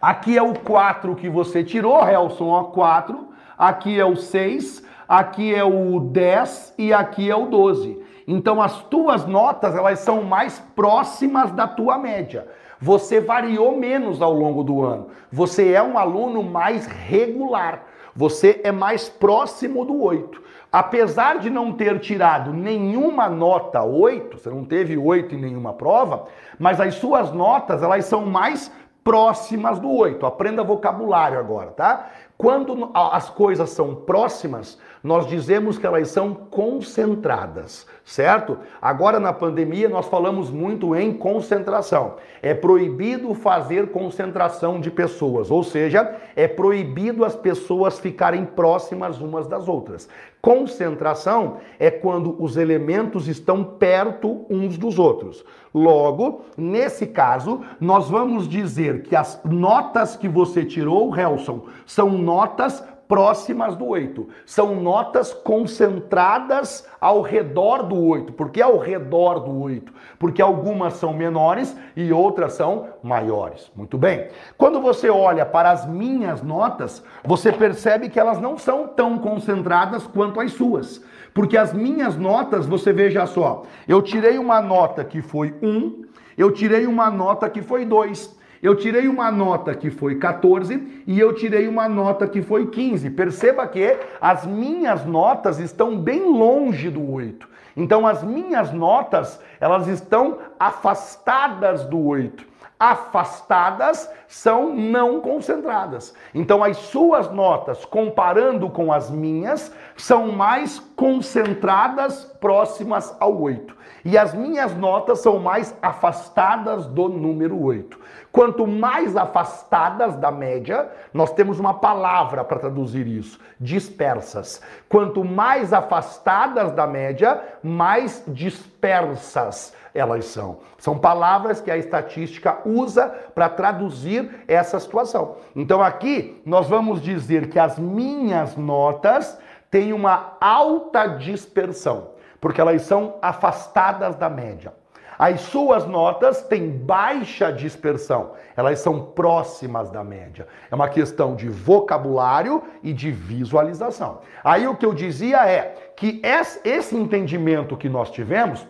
Aqui é o 4 que você tirou, Helson, ó, 4. Aqui é o 6, aqui é o 10 e aqui é o 12. Então as tuas notas, elas são mais próximas da tua média. Você variou menos ao longo do ano. Você é um aluno mais regular. Você é mais próximo do 8. Apesar de não ter tirado nenhuma nota 8, você não teve 8 em nenhuma prova, mas as suas notas, elas são mais próximas do 8. Aprenda vocabulário agora, tá? Quando as coisas são próximas, nós dizemos que elas são concentradas, certo? Agora na pandemia nós falamos muito em concentração. É proibido fazer concentração de pessoas, ou seja, é proibido as pessoas ficarem próximas umas das outras. Concentração é quando os elementos estão perto uns dos outros. Logo, nesse caso, nós vamos dizer que as notas que você tirou, Helson, são notas próximas do 8. São notas concentradas ao redor do 8. Por que ao redor do 8? Porque algumas são menores e outras são maiores. Muito bem. Quando você olha para as minhas notas, você percebe que elas não são tão concentradas quanto as suas. Porque as minhas notas, você veja só, eu tirei uma nota que foi 1, eu tirei uma nota que foi 2. Eu tirei uma nota que foi 14 e eu tirei uma nota que foi 15. Perceba que as minhas notas estão bem longe do 8. Então as minhas notas, elas estão afastadas do 8 afastadas são não concentradas. Então, as suas notas, comparando com as minhas, são mais concentradas, próximas ao 8. E as minhas notas são mais afastadas do número 8. Quanto mais afastadas da média, nós temos uma palavra para traduzir isso: dispersas. Quanto mais afastadas da média, mais dispersas elas são. São palavras que a estatística usa para traduzir essa situação. Então aqui nós vamos dizer que as minhas notas têm uma alta dispersão, porque elas são afastadas da média. As suas notas têm baixa dispersão, elas são próximas da média. É uma questão de vocabulário e de visualização. Aí o que eu dizia é que esse entendimento que nós tivemos,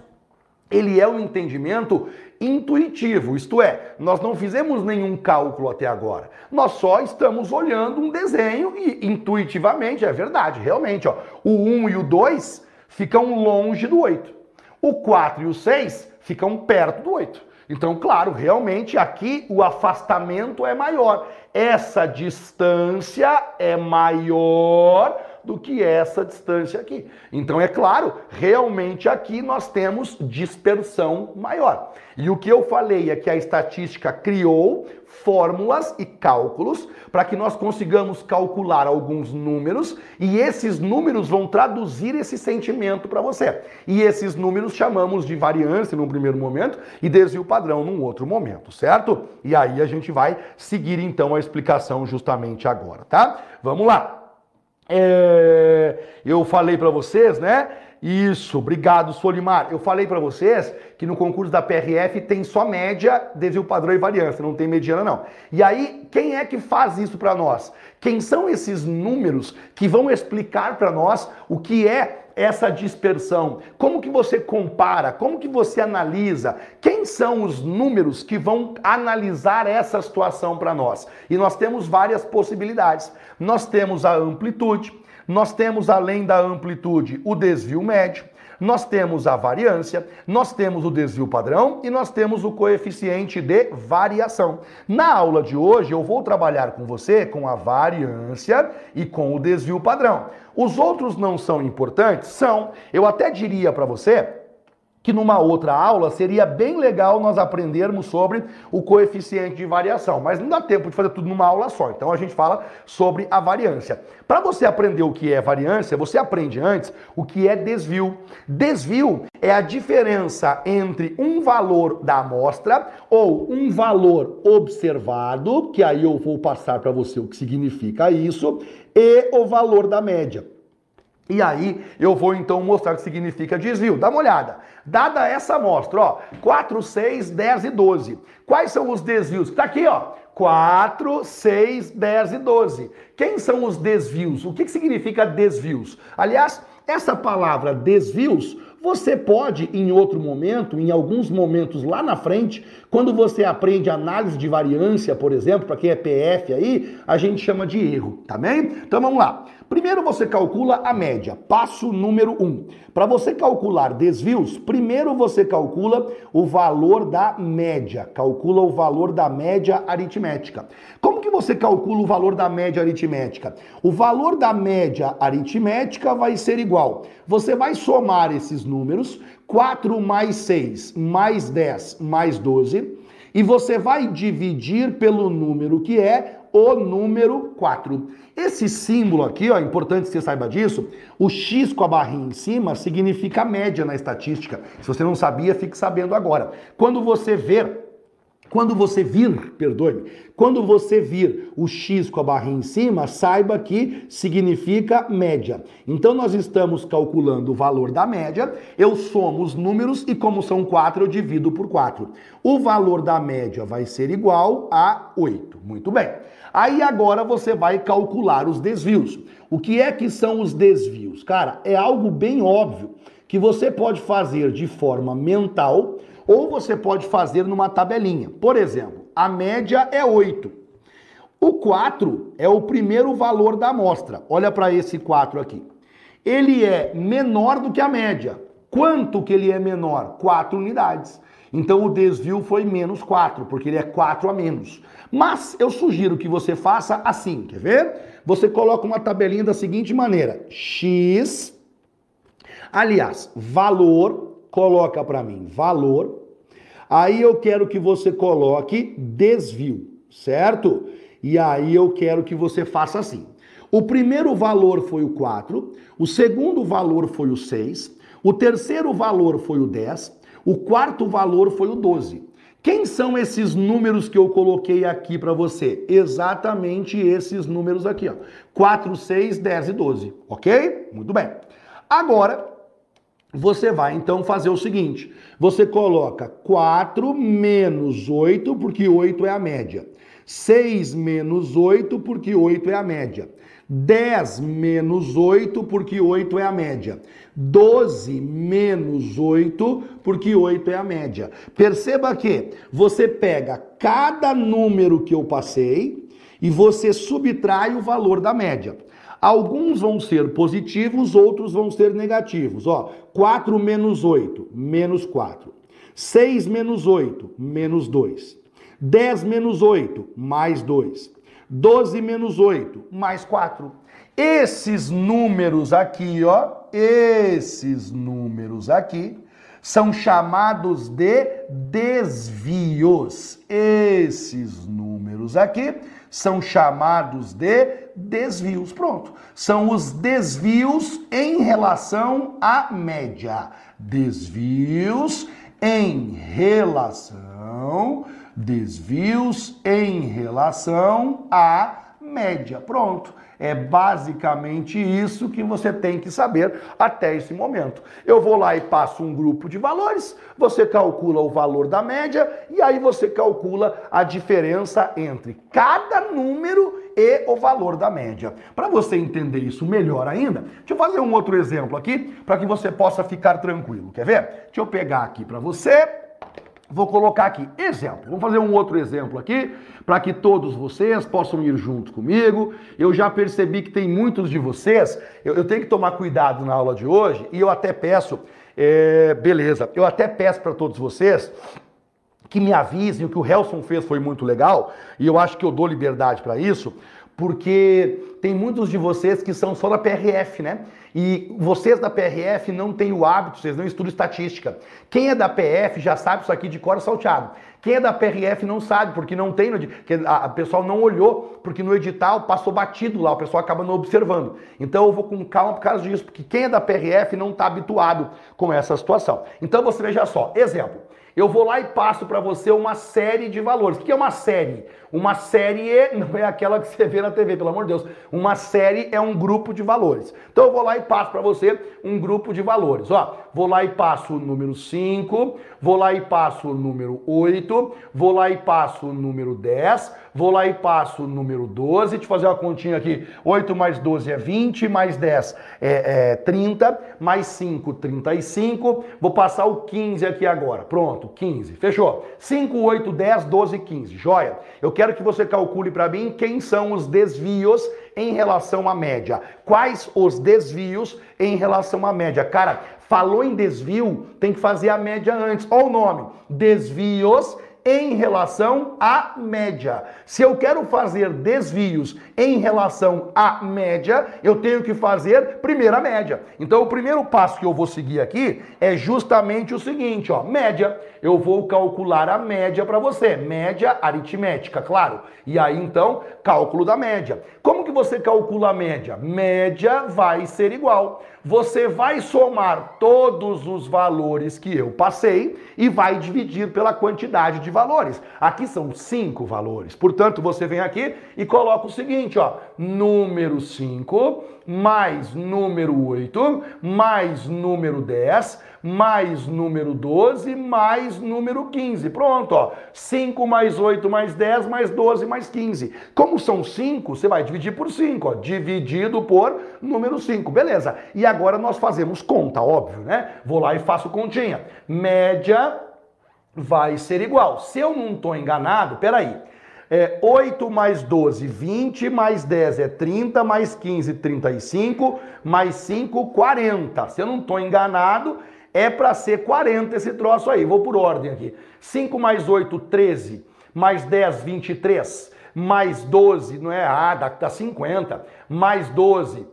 ele é um entendimento intuitivo, isto é, nós não fizemos nenhum cálculo até agora. Nós só estamos olhando um desenho e intuitivamente, é verdade, realmente, ó, o 1 e o 2 ficam longe do 8. O 4 e o 6 ficam perto do 8. Então, claro, realmente aqui o afastamento é maior. Essa distância é maior do que essa distância aqui. Então, é claro, realmente aqui nós temos dispersão maior. E o que eu falei é que a estatística criou fórmulas e cálculos para que nós consigamos calcular alguns números e esses números vão traduzir esse sentimento para você. E esses números chamamos de variância num primeiro momento e desvio padrão num outro momento, certo? E aí a gente vai seguir então a explicação justamente agora, tá? Vamos lá. É, eu falei para vocês, né? Isso, obrigado, Solimar. Eu falei para vocês que no concurso da PRF tem só média, desvio padrão e variância, não tem mediana não. E aí, quem é que faz isso para nós? Quem são esses números que vão explicar para nós o que é essa dispersão? Como que você compara? Como que você analisa? Quem são os números que vão analisar essa situação para nós? E nós temos várias possibilidades. Nós temos a amplitude, nós temos além da amplitude o desvio médio, nós temos a variância, nós temos o desvio padrão e nós temos o coeficiente de variação. Na aula de hoje eu vou trabalhar com você com a variância e com o desvio padrão. Os outros não são importantes? São. Eu até diria para você que numa outra aula seria bem legal nós aprendermos sobre o coeficiente de variação, mas não dá tempo de fazer tudo numa aula só. Então a gente fala sobre a variância. Para você aprender o que é variância, você aprende antes o que é desvio. Desvio é a diferença entre um valor da amostra ou um valor observado, que aí eu vou passar para você o que significa isso, e o valor da média. E aí eu vou então mostrar o que significa desvio. Dá uma olhada. Dada essa amostra, ó, 4, 6, 10 e 12. Quais são os desvios? Tá aqui, ó. 4, 6, 10 e 12. Quem são os desvios? O que significa desvios? Aliás, essa palavra desvios Você pode, em outro momento, em alguns momentos lá na frente, quando você aprende análise de variância, por exemplo, para quem é PF aí, a gente chama de erro, tá bem? Então vamos lá. Primeiro você calcula a média, passo número 1. Um. Para você calcular desvios, primeiro você calcula o valor da média, calcula o valor da média aritmética. Como que você calcula o valor da média aritmética? O valor da média aritmética vai ser igual. Você vai somar esses números, 4 mais 6 mais 10 mais 12, e você vai dividir pelo número que é o número 4. Esse símbolo aqui, ó, é importante que você saiba disso, o X com a barrinha em cima significa média na estatística. Se você não sabia, fique sabendo agora. Quando você ver quando você vir, perdoe-me, quando você vir o X com a barrinha em cima, saiba que significa média. Então nós estamos calculando o valor da média, eu somo os números e como são 4, eu divido por 4. O valor da média vai ser igual a 8. Muito bem. Aí agora você vai calcular os desvios. O que é que são os desvios? Cara, é algo bem óbvio que você pode fazer de forma mental ou você pode fazer numa tabelinha. Por exemplo, a média é 8. O 4 é o primeiro valor da amostra. Olha para esse 4 aqui. Ele é menor do que a média. Quanto que ele é menor? 4 unidades. Então o desvio foi menos 4, porque ele é 4 a menos. Mas eu sugiro que você faça assim, quer ver? Você coloca uma tabelinha da seguinte maneira: x, aliás, valor, coloca para mim valor. Aí eu quero que você coloque desvio, certo? E aí eu quero que você faça assim. O primeiro valor foi o 4, o segundo valor foi o 6, o terceiro valor foi o 10, o quarto valor foi o 12. Quem são esses números que eu coloquei aqui para você? Exatamente esses números aqui, ó. 4, 6, 10 e 12, ok? Muito bem. Agora, você vai então fazer o seguinte: você coloca 4 menos 8, porque 8 é a média. 6 menos 8, porque 8 é a média. 10 menos 8, porque 8 é a média. 12 menos 8, porque 8 é a média. Perceba que você pega cada número que eu passei e você subtrai o valor da média. Alguns vão ser positivos, outros vão ser negativos. Ó, 4 menos 8, menos 4. 6 menos 8, menos 2. 10 menos 8, mais 2. 12 menos 8, mais 4. Esses números aqui, ó, esses números aqui são chamados de desvios. Esses números aqui são chamados de desvios. Pronto. São os desvios em relação à média. Desvios em relação desvios em relação à média. Pronto. É basicamente isso que você tem que saber até esse momento. Eu vou lá e passo um grupo de valores, você calcula o valor da média e aí você calcula a diferença entre cada número e o valor da média. Para você entender isso melhor ainda, deixa eu fazer um outro exemplo aqui para que você possa ficar tranquilo. Quer ver? Deixa eu pegar aqui para você. Vou colocar aqui, exemplo. Vamos fazer um outro exemplo aqui, para que todos vocês possam ir junto comigo. Eu já percebi que tem muitos de vocês, eu, eu tenho que tomar cuidado na aula de hoje, e eu até peço, é, beleza, eu até peço para todos vocês que me avisem, o que o Helson fez foi muito legal, e eu acho que eu dou liberdade para isso, porque tem muitos de vocês que são só da PRF, né? E vocês da PRF não têm o hábito, vocês não estudam estatística. Quem é da PF já sabe isso aqui de cor salteado. Quem é da PRF não sabe, porque não tem, a pessoal não olhou, porque no edital passou batido lá, o pessoal acaba não observando. Então eu vou com calma por causa disso, porque quem é da PRF não está habituado com essa situação. Então você veja só, exemplo. Eu vou lá e passo para você uma série de valores. O que é uma série? Uma série não é aquela que você vê na TV, pelo amor de Deus. Uma série é um grupo de valores. Então eu vou lá e passo para você um grupo de valores. Ó, vou lá e passo o número 5, vou lá e passo o número 8, vou lá e passo o número 10, vou lá e passo o número 12. Deixa eu fazer uma continha aqui. 8 mais 12 é 20, mais 10 é, é 30, mais 5, 35. Vou passar o 15 aqui agora. Pronto, 15. Fechou. 5, 8, 10, 12, 15. Joia. Eu quero que você calcule para mim quem são os desvios em relação à média. Quais os desvios em relação à média? Cara, falou em desvio, tem que fazer a média antes. Olha o nome: desvios em relação à média. Se eu quero fazer desvios em relação à média, eu tenho que fazer primeiro a média. Então o primeiro passo que eu vou seguir aqui é justamente o seguinte, ó, média. Eu vou calcular a média para você, média aritmética, claro. E aí então, cálculo da média. Como que você calcula a média? Média vai ser igual você vai somar todos os valores que eu passei e vai dividir pela quantidade de valores. Aqui são cinco valores. Portanto, você vem aqui e coloca o seguinte, ó, número 5 mais número 8 mais número 10 mais número 12, mais número 15. Pronto, ó. 5 mais 8 mais 10 mais 12 mais 15. Como são 5, você vai dividir por 5, ó. Dividido por número 5. Beleza. E agora nós fazemos conta, óbvio, né? Vou lá e faço continha. Média vai ser igual. Se eu não estou enganado, peraí. É 8 mais 12, 20, mais 10 é 30, mais 15, 35, mais 5, 40. Se eu não estou enganado, é para ser 40 esse troço aí. Vou por ordem aqui. 5 mais 8, 13. Mais 10, 23. Mais 12, não é? Ah, dá, dá 50. Mais 12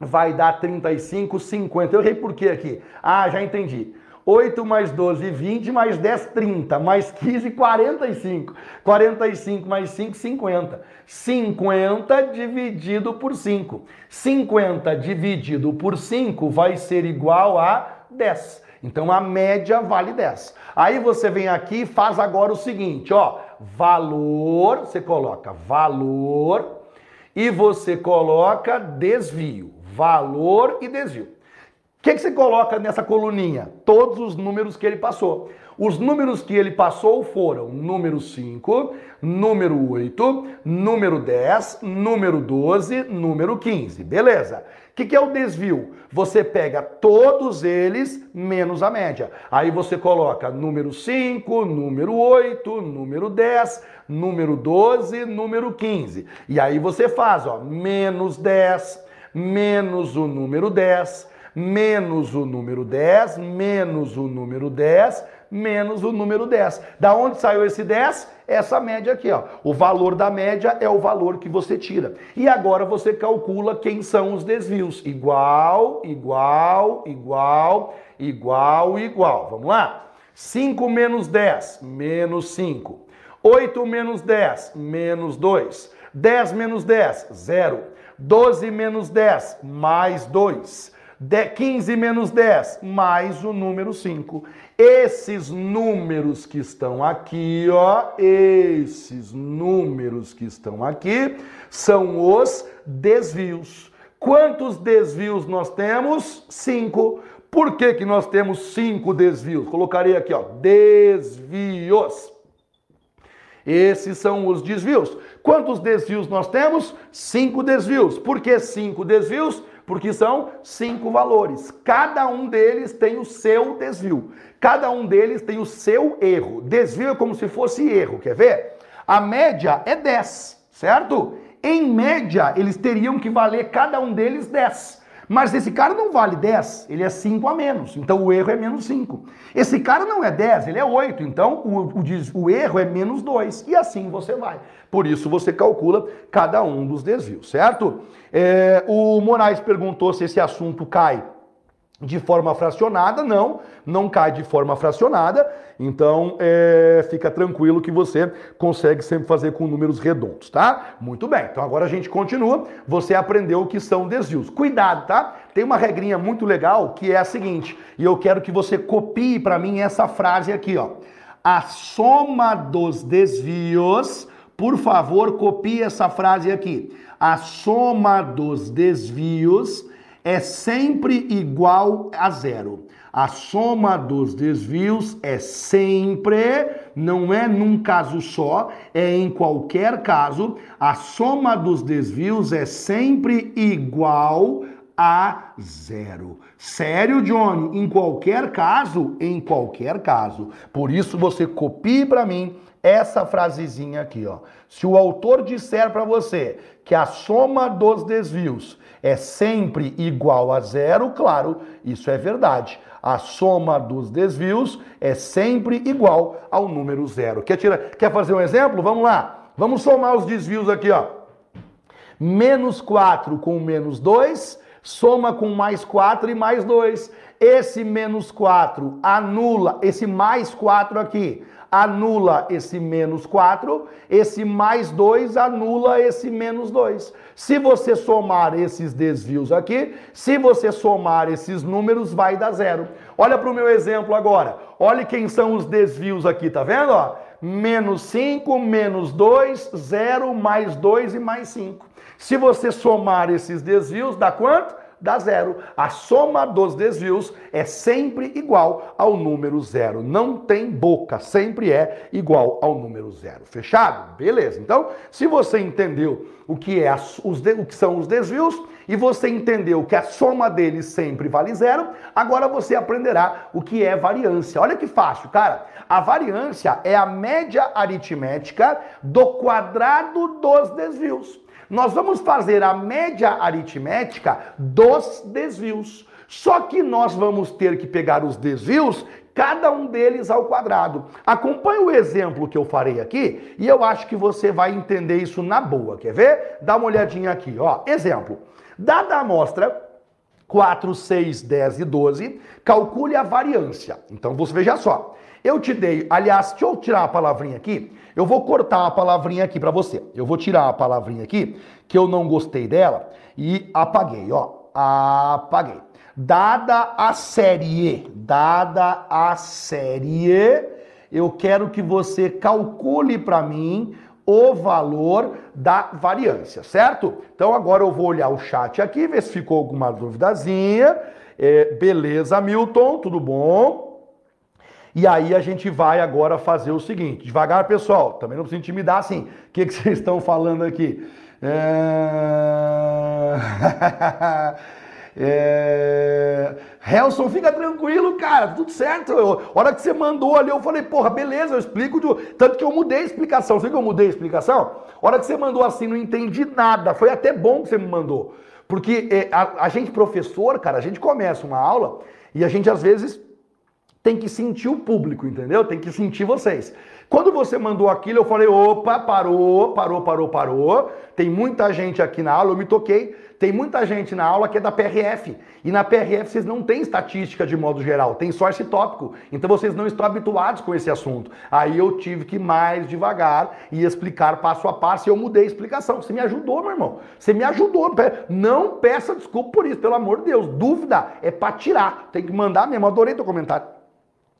vai dar 35, 50. Eu errei por quê aqui? Ah, já entendi. 8 mais 12, 20, mais 10, 30, mais 15, 45. 45 mais 5, 50. 50 dividido por 5. 50 dividido por 5 vai ser igual a 10. Então a média vale 10. Aí você vem aqui e faz agora o seguinte, ó, valor, você coloca valor e você coloca desvio, valor e desvio. Que, que você coloca nessa coluninha? Todos os números que ele passou. Os números que ele passou foram número 5, número 8, número 10, número 12, número 15. Beleza? O que, que é o desvio? Você pega todos eles menos a média. Aí você coloca número 5, número 8, número 10, número 12, número 15. E aí você faz, ó, menos 10, menos o número 10, menos o número 10, menos o número 10, menos o número 10. Da onde saiu esse 10? Essa média aqui, ó. O valor da média é o valor que você tira. E agora você calcula quem são os desvios. Igual, igual, igual, igual, igual. Vamos lá? 5 menos 10, menos 5. 8 menos 10, menos 2. 10 menos 10, 0. 12 menos 10, mais 2. 15 menos 10, mais o número 5. Esses números que estão aqui, ó, esses números que estão aqui são os desvios. Quantos desvios nós temos? Cinco. Por que, que nós temos cinco desvios? Colocarei aqui, ó, desvios. Esses são os desvios. Quantos desvios nós temos? Cinco desvios. Por que cinco desvios? Porque são cinco valores. Cada um deles tem o seu desvio. Cada um deles tem o seu erro. Desvio é como se fosse erro, quer ver? A média é 10, certo? Em média, eles teriam que valer cada um deles 10. Mas esse cara não vale 10, ele é 5 a menos, então o erro é menos 5. Esse cara não é 10, ele é 8, então o, o, o erro é menos 2. E assim você vai. Por isso você calcula cada um dos desvios, certo? É, o Moraes perguntou se esse assunto cai de forma fracionada, não, não cai de forma fracionada, então é, fica tranquilo que você consegue sempre fazer com números redondos, tá? Muito bem, então agora a gente continua, você aprendeu o que são desvios. Cuidado, tá? Tem uma regrinha muito legal que é a seguinte, e eu quero que você copie para mim essa frase aqui, ó. A soma dos desvios, por favor, copie essa frase aqui. A soma dos desvios é sempre igual a zero. A soma dos desvios é sempre, não é num caso só, é em qualquer caso, a soma dos desvios é sempre igual a zero. Sério, Johnny? Em qualquer caso, em qualquer caso. Por isso você copie para mim essa frasezinha aqui, ó. Se o autor disser para você que a soma dos desvios é sempre igual a zero, claro, isso é verdade. A soma dos desvios é sempre igual ao número zero. Quer, tirar, quer fazer um exemplo? Vamos lá. Vamos somar os desvios aqui, ó. Menos 4 com menos 2, soma com mais 4 e mais 2. Esse menos 4 anula esse mais 4 aqui anula esse menos 4, esse mais 2 anula esse menos 2. Se você somar esses desvios aqui, se você somar esses números, vai dar zero. Olha para o meu exemplo agora. Olha quem são os desvios aqui, tá vendo? Ó? Menos 5, menos 2, 0, mais 2 e mais 5. Se você somar esses desvios, dá quanto? Dá zero. A soma dos desvios é sempre igual ao número zero. Não tem boca, sempre é igual ao número zero. Fechado? Beleza. Então, se você entendeu o que, é os, o que são os desvios e você entendeu que a soma deles sempre vale zero, agora você aprenderá o que é variância. Olha que fácil, cara. A variância é a média aritmética do quadrado dos desvios. Nós vamos fazer a média aritmética dos desvios. Só que nós vamos ter que pegar os desvios, cada um deles ao quadrado. Acompanhe o exemplo que eu farei aqui e eu acho que você vai entender isso na boa. Quer ver? Dá uma olhadinha aqui, ó. Exemplo. Dada a amostra 4, 6, 10 e 12, calcule a variância. Então você veja só. Eu te dei, aliás, deixa eu tirar a palavrinha aqui. Eu vou cortar a palavrinha aqui para você. Eu vou tirar a palavrinha aqui, que eu não gostei dela, e apaguei, ó. Apaguei. Dada a série, dada a série, eu quero que você calcule para mim o valor da variância, certo? Então agora eu vou olhar o chat aqui, ver se ficou alguma duvidazinha. É, beleza, Milton, tudo bom? E aí a gente vai agora fazer o seguinte, devagar pessoal, também não precisa intimidar assim. O que, que vocês estão falando aqui? É... É... Helson, fica tranquilo, cara, tudo certo. Eu, hora que você mandou ali, eu falei, porra, beleza, eu explico. Tanto que eu mudei a explicação. Você que eu mudei a explicação? Hora que você mandou assim, não entendi nada. Foi até bom que você me mandou. Porque é, a, a gente, professor, cara, a gente começa uma aula e a gente às vezes tem que sentir o público, entendeu? Tem que sentir vocês. Quando você mandou aquilo, eu falei: opa, parou, parou, parou, parou. Tem muita gente aqui na aula, eu me toquei. Tem muita gente na aula que é da PRF. E na PRF vocês não têm estatística de modo geral, tem só esse tópico. Então vocês não estão habituados com esse assunto. Aí eu tive que ir mais devagar e explicar passo a passo e eu mudei a explicação. Você me ajudou, meu irmão. Você me ajudou. Não peça desculpa por isso, pelo amor de Deus. Dúvida é para tirar. Tem que mandar mesmo. Adorei teu comentário.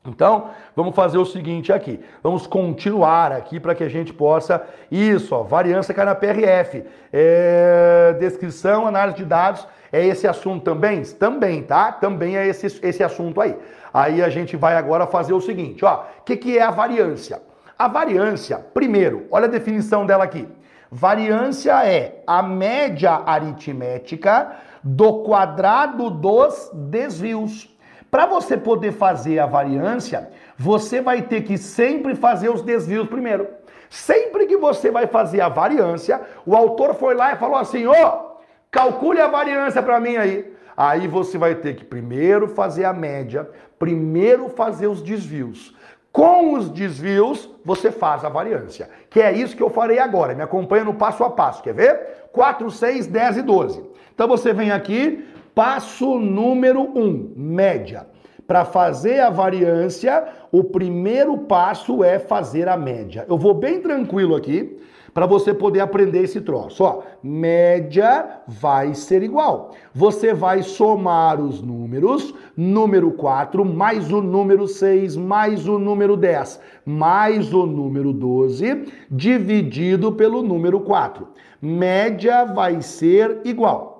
Então, vamos fazer o seguinte aqui. Vamos continuar aqui para que a gente possa. Isso, ó, variância cai na PRF. É, descrição, análise de dados. É esse assunto também? Também, tá? Também é esse, esse assunto aí. Aí a gente vai agora fazer o seguinte, ó. O que, que é a variância? A variância, primeiro, olha a definição dela aqui. Variância é a média aritmética do quadrado dos desvios. Para você poder fazer a variância, você vai ter que sempre fazer os desvios primeiro. Sempre que você vai fazer a variância, o autor foi lá e falou assim: ó, oh, calcule a variância para mim aí. Aí você vai ter que primeiro fazer a média, primeiro fazer os desvios. Com os desvios, você faz a variância. Que é isso que eu farei agora. Me acompanha no passo a passo. Quer ver? 4, 6, 10 e 12. Então você vem aqui, Passo número 1, um, média. Para fazer a variância, o primeiro passo é fazer a média. Eu vou bem tranquilo aqui para você poder aprender esse troço. Ó, média vai ser igual. Você vai somar os números, número 4 mais o número 6 mais o número 10 mais o número 12 dividido pelo número 4. Média vai ser igual.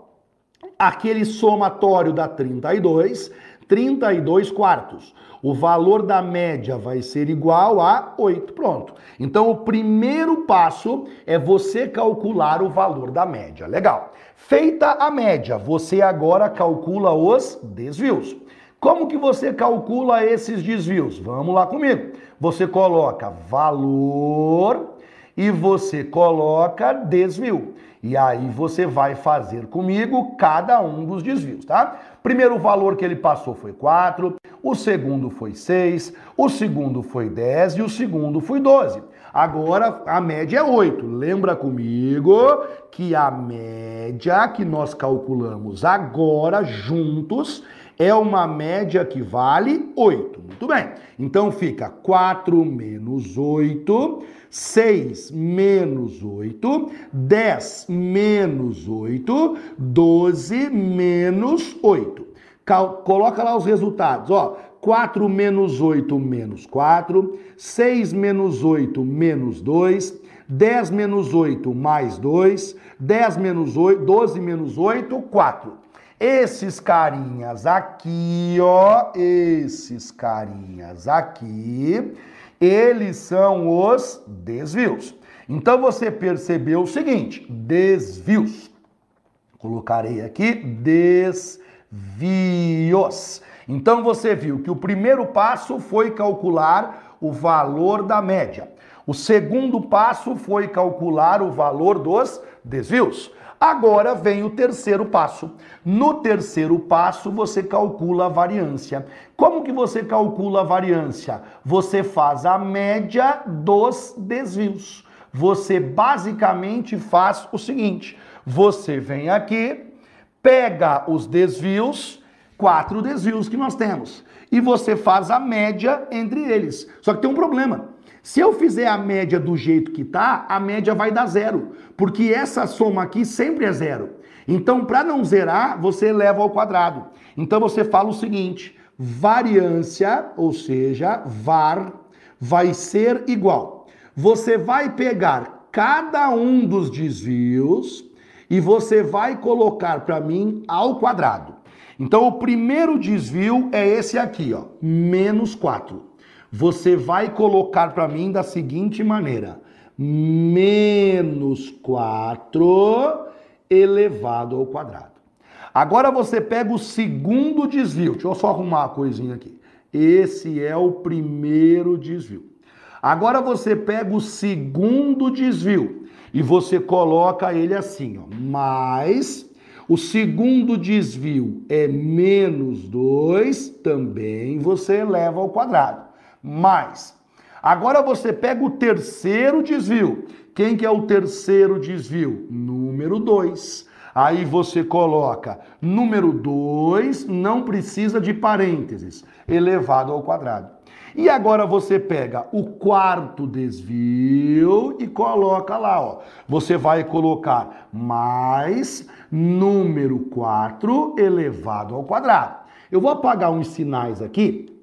Aquele somatório dá 32 32 quartos. O valor da média vai ser igual a 8. Pronto. Então, o primeiro passo é você calcular o valor da média. Legal. Feita a média, você agora calcula os desvios. Como que você calcula esses desvios? Vamos lá comigo. Você coloca valor e você coloca desvio. E aí você vai fazer comigo cada um dos desvios, tá? Primeiro valor que ele passou foi 4, o segundo foi 6, o segundo foi 10 e o segundo foi 12. Agora a média é 8. Lembra comigo que a média que nós calculamos agora juntos é uma média que vale 8. Muito bem. Então fica 4 menos 8 6 menos 8, 10 menos 8, 12 menos 8. Cal coloca lá os resultados, ó. 4 menos 8 menos 4, 6 menos 8 menos 2, 10 menos 8 mais 2, 10 menos 8, 12 menos 8, 4. Esses carinhas aqui, ó, esses carinhas aqui, eles são os desvios. Então você percebeu o seguinte: desvios. Colocarei aqui desvios. Então você viu que o primeiro passo foi calcular o valor da média. O segundo passo foi calcular o valor dos desvios. Agora vem o terceiro passo. No terceiro passo, você calcula a variância. Como que você calcula a variância? Você faz a média dos desvios. Você basicamente faz o seguinte: você vem aqui, pega os desvios, quatro desvios que nós temos, e você faz a média entre eles. Só que tem um problema. Se eu fizer a média do jeito que tá, a média vai dar zero, porque essa soma aqui sempre é zero. Então, para não zerar, você eleva ao quadrado. Então, você fala o seguinte: variância, ou seja, var, vai ser igual. Você vai pegar cada um dos desvios e você vai colocar para mim ao quadrado. Então, o primeiro desvio é esse aqui, ó, menos 4 você vai colocar para mim da seguinte maneira: menos 4 elevado ao quadrado. Agora você pega o segundo desvio. Deixa eu só arrumar uma coisinha aqui. Esse é o primeiro desvio. Agora você pega o segundo desvio e você coloca ele assim, ó, mais o segundo desvio é menos 2, também você eleva ao quadrado mais. Agora você pega o terceiro desvio. Quem que é o terceiro desvio? Número 2. Aí você coloca número 2, não precisa de parênteses, elevado ao quadrado. E agora você pega o quarto desvio e coloca lá, ó. Você vai colocar mais número 4 elevado ao quadrado. Eu vou apagar uns sinais aqui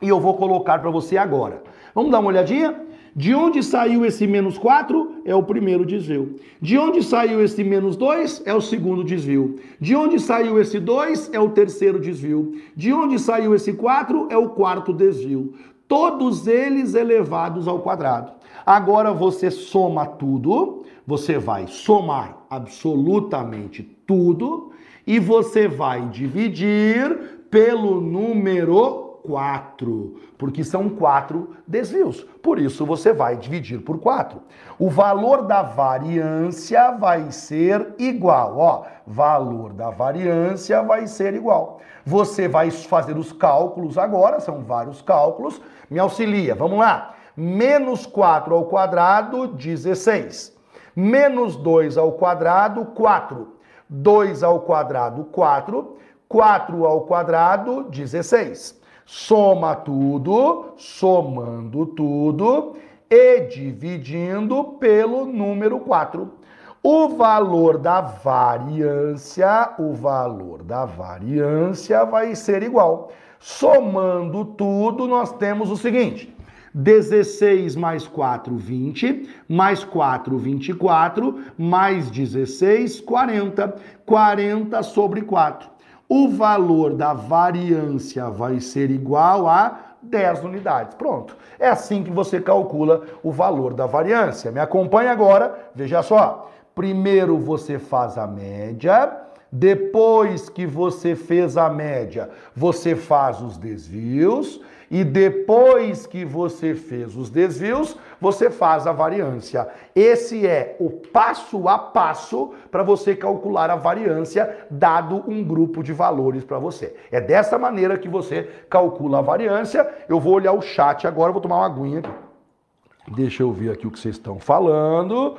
e eu vou colocar para você agora. Vamos dar uma olhadinha? De onde saiu esse menos 4? É o primeiro desvio. De onde saiu esse menos 2? É o segundo desvio. De onde saiu esse 2? É o terceiro desvio. De onde saiu esse 4? É o quarto desvio. Todos eles elevados ao quadrado. Agora você soma tudo, você vai somar absolutamente tudo e você vai dividir pelo número 4, porque são quatro desvios. Por isso você vai dividir por 4. O valor da variância vai ser igual, ó. Valor da variância vai ser igual. Você vai fazer os cálculos agora, são vários cálculos. Me auxilia, vamos lá. Menos 4 ao quadrado, 16. Menos 2 ao quadrado, 4. 2 ao quadrado, 4. 4 ao quadrado, 16. Soma tudo, somando tudo e dividindo pelo número 4. O valor da variância, o valor da variância vai ser igual. Somando tudo, nós temos o seguinte: 16 mais 4, 20, mais 4, 24, mais 16, 40. 40 sobre 4. O valor da variância vai ser igual a 10 unidades. Pronto. É assim que você calcula o valor da variância. Me acompanhe agora, veja só. Primeiro você faz a média, depois que você fez a média, você faz os desvios e depois que você fez os desvios, você faz a variância. Esse é o passo a passo para você calcular a variância dado um grupo de valores para você. É dessa maneira que você calcula a variância. Eu vou olhar o chat agora, vou tomar uma aguinha aqui. Deixa eu ver aqui o que vocês estão falando.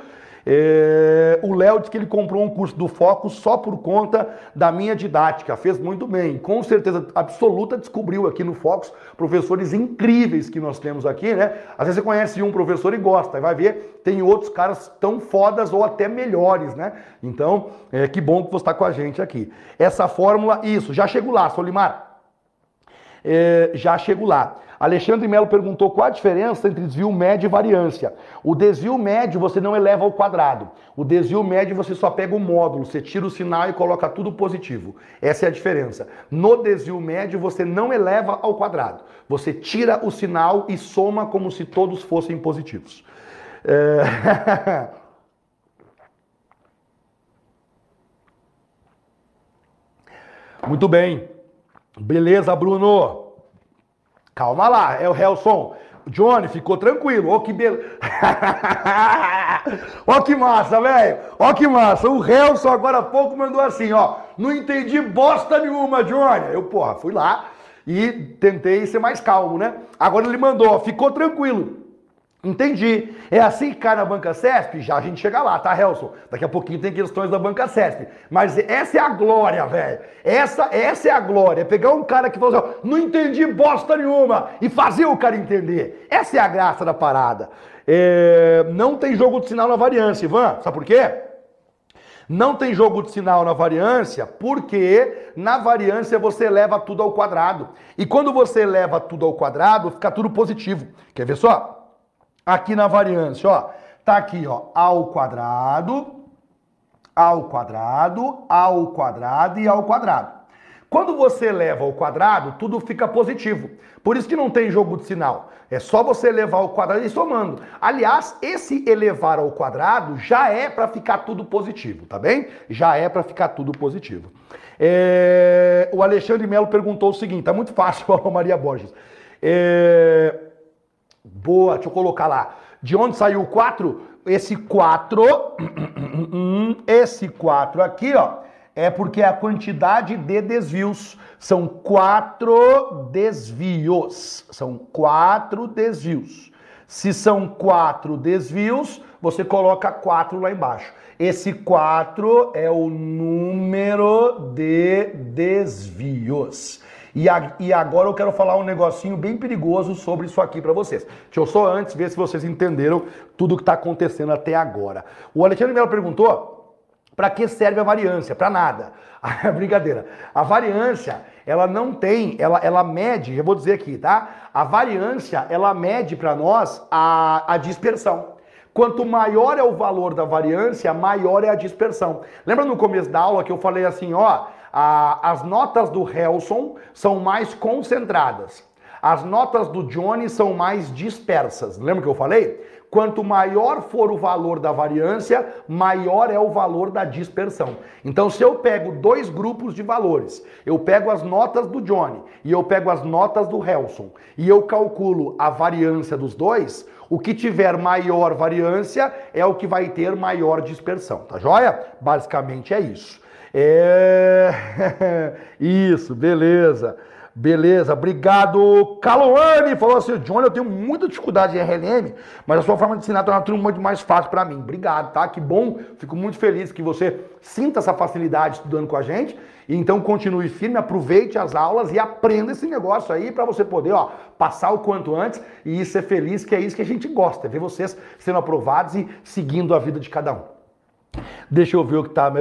É, o Léo disse que ele comprou um curso do Foco só por conta da minha didática. Fez muito bem. Com certeza absoluta descobriu aqui no Focus professores incríveis que nós temos aqui, né? Às vezes você conhece um professor e gosta, vai ver, tem outros caras tão fodas ou até melhores, né? Então, é, que bom que você está com a gente aqui. Essa fórmula, isso, já chego lá, Solimar. É, já chego lá. Alexandre Melo perguntou qual a diferença entre desvio médio e variância. O desvio médio você não eleva ao quadrado. O desvio médio você só pega o módulo, você tira o sinal e coloca tudo positivo. Essa é a diferença. No desvio médio você não eleva ao quadrado. Você tira o sinal e soma como se todos fossem positivos. É... Muito bem. Beleza, Bruno. Calma lá, é o Helson. Johnny, ficou tranquilo. Ó que beleza. ó que massa, velho. Ó que massa. O Helson agora há pouco mandou assim, ó. Não entendi bosta nenhuma, Johnny. Eu, porra, fui lá e tentei ser mais calmo, né? Agora ele mandou, ó, ficou tranquilo. Entendi. É assim que cai na banca CESP? Já a gente chega lá, tá, Helson? Daqui a pouquinho tem questões da banca CESP. Mas essa é a glória, velho. Essa, essa é a glória. É pegar um cara que falou assim, não entendi bosta nenhuma, e fazer o cara entender. Essa é a graça da parada. É... Não tem jogo de sinal na variância, Ivan. Sabe por quê? Não tem jogo de sinal na variância, porque na variância você leva tudo ao quadrado. E quando você leva tudo ao quadrado, fica tudo positivo. Quer ver só? Aqui na variância, ó. Tá aqui, ó, ao quadrado, ao quadrado, ao quadrado e ao quadrado. Quando você leva ao quadrado, tudo fica positivo. Por isso que não tem jogo de sinal. É só você levar ao quadrado e somando. Aliás, esse elevar ao quadrado já é para ficar tudo positivo, tá bem? Já é para ficar tudo positivo. É... O Alexandre Melo perguntou o seguinte, tá muito fácil, Maria Borges. É... Boa, deixa eu colocar lá. De onde saiu o 4? Esse 4, esse 4 aqui, ó, é porque a quantidade de desvios. São quatro desvios. São quatro desvios. Se são quatro desvios, você coloca 4 lá embaixo. Esse 4 é o número de desvios. E, a, e agora eu quero falar um negocinho bem perigoso sobre isso aqui para vocês. Deixa eu só antes ver se vocês entenderam tudo o que está acontecendo até agora. O Alexandre Melo perguntou para que serve a variância? Para nada. Brincadeira. A variância, ela não tem, ela, ela mede, eu vou dizer aqui, tá? A variância, ela mede para nós a, a dispersão. Quanto maior é o valor da variância, maior é a dispersão. Lembra no começo da aula que eu falei assim, ó, a, as notas do Helson são mais concentradas. As notas do Johnny são mais dispersas. Lembra que eu falei? Quanto maior for o valor da variância, maior é o valor da dispersão. Então, se eu pego dois grupos de valores, eu pego as notas do Johnny e eu pego as notas do Helson e eu calculo a variância dos dois, o que tiver maior variância é o que vai ter maior dispersão, tá joia? Basicamente é isso. É. Isso, beleza. Beleza, obrigado. Caloane falou assim: Johnny, eu tenho muita dificuldade em RLM, mas a sua forma de ensinar torna tudo muito mais fácil para mim. Obrigado, tá? Que bom, fico muito feliz que você sinta essa facilidade estudando com a gente. Então continue firme, aproveite as aulas e aprenda esse negócio aí para você poder, ó, passar o quanto antes e ser feliz, que é isso que a gente gosta, é ver vocês sendo aprovados e seguindo a vida de cada um. Deixa eu ver o que tá.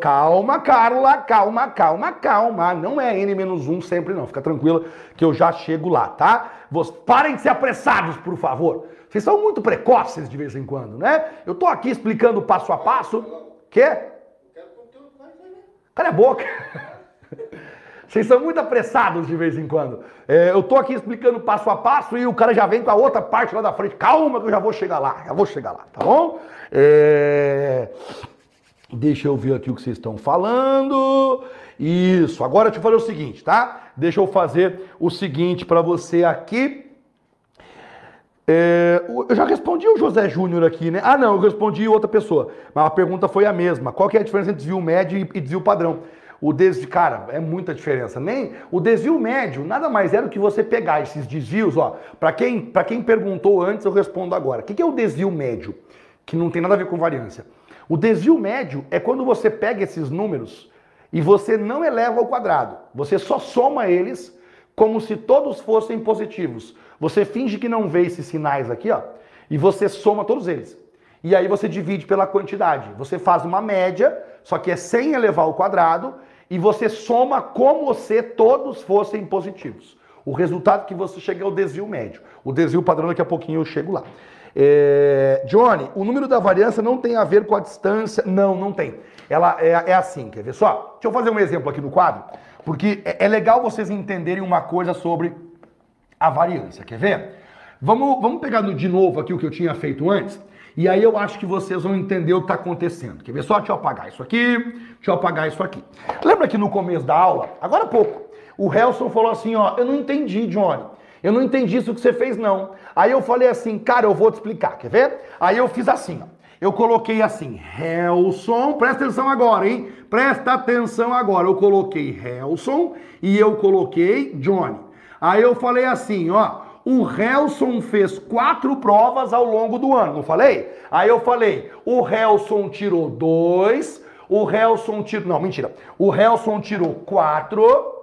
Calma, Carla, calma, calma, calma. Não é N-1 sempre não. Fica tranquila que eu já chego lá, tá? Parem de ser apressados, por favor. Vocês são muito precoces de vez em quando, né? Eu tô aqui explicando passo a passo. Quê? Cala a boca. Vocês são muito apressados de vez em quando. É, eu tô aqui explicando passo a passo e o cara já vem com a outra parte lá da frente. Calma que eu já vou chegar lá, já vou chegar lá, tá bom? É... Deixa eu ver aqui o que vocês estão falando. Isso, agora deixa eu fazer o seguinte, tá? Deixa eu fazer o seguinte para você aqui. É, eu já respondi o José Júnior aqui, né? Ah, não, eu respondi outra pessoa. Mas a pergunta foi a mesma. Qual que é a diferença entre desvio médio e desvio padrão? O desvio, cara, é muita diferença. Nem o desvio médio nada mais é do que você pegar esses desvios, ó. Para quem, para quem perguntou antes, eu respondo agora. O que é o desvio médio? Que não tem nada a ver com variância. O desvio médio é quando você pega esses números e você não eleva ao quadrado. Você só soma eles como se todos fossem positivos. Você finge que não vê esses sinais aqui, ó, e você soma todos eles. E aí você divide pela quantidade. Você faz uma média, só que é sem elevar ao quadrado, e você soma como se todos fossem positivos. O resultado que você chega é o desvio médio. O desvio padrão, daqui a pouquinho eu chego lá. É, Johnny, o número da variância não tem a ver com a distância. Não, não tem. Ela é, é assim, quer ver só? Deixa eu fazer um exemplo aqui no quadro, porque é, é legal vocês entenderem uma coisa sobre a variância. Quer ver? Vamos, vamos pegar de novo aqui o que eu tinha feito antes. E aí eu acho que vocês vão entender o que está acontecendo. Quer ver só? Deixa eu apagar isso aqui, deixa eu apagar isso aqui. Lembra que no começo da aula, agora há pouco, o Helson falou assim, ó, eu não entendi, Johnny. Eu não entendi isso que você fez, não. Aí eu falei assim, cara, eu vou te explicar, quer ver? Aí eu fiz assim, ó. Eu coloquei assim, Helson, presta atenção agora, hein? Presta atenção agora. Eu coloquei Helson e eu coloquei Johnny. Aí eu falei assim, ó, o Helson fez quatro provas ao longo do ano, não falei? Aí eu falei, o Helson tirou dois, o Helson tirou, não, mentira, o Helson tirou quatro,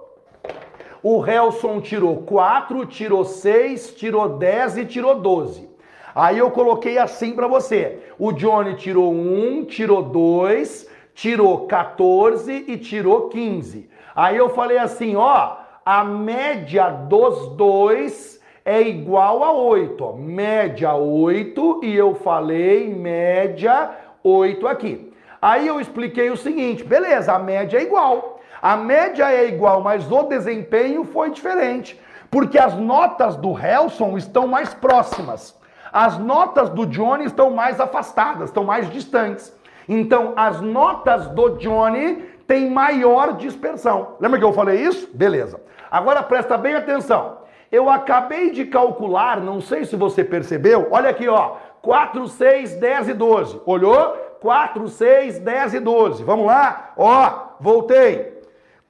o Helson tirou 4, tirou 6, tirou 10 e tirou 12. Aí eu coloquei assim para você. O Johnny tirou 1, tirou 2, tirou 14 e tirou 15. Aí eu falei assim, ó, a média dos dois é igual a 8. Ó. Média 8 e eu falei média 8 aqui. Aí eu expliquei o seguinte, beleza, a média é igual. A média é igual, mas o desempenho foi diferente. Porque as notas do Helson estão mais próximas. As notas do Johnny estão mais afastadas, estão mais distantes. Então, as notas do Johnny têm maior dispersão. Lembra que eu falei isso? Beleza. Agora presta bem atenção. Eu acabei de calcular, não sei se você percebeu, olha aqui, ó. 4, 6, 10 e 12. Olhou? 4, 6, 10 e 12. Vamos lá? Ó, voltei.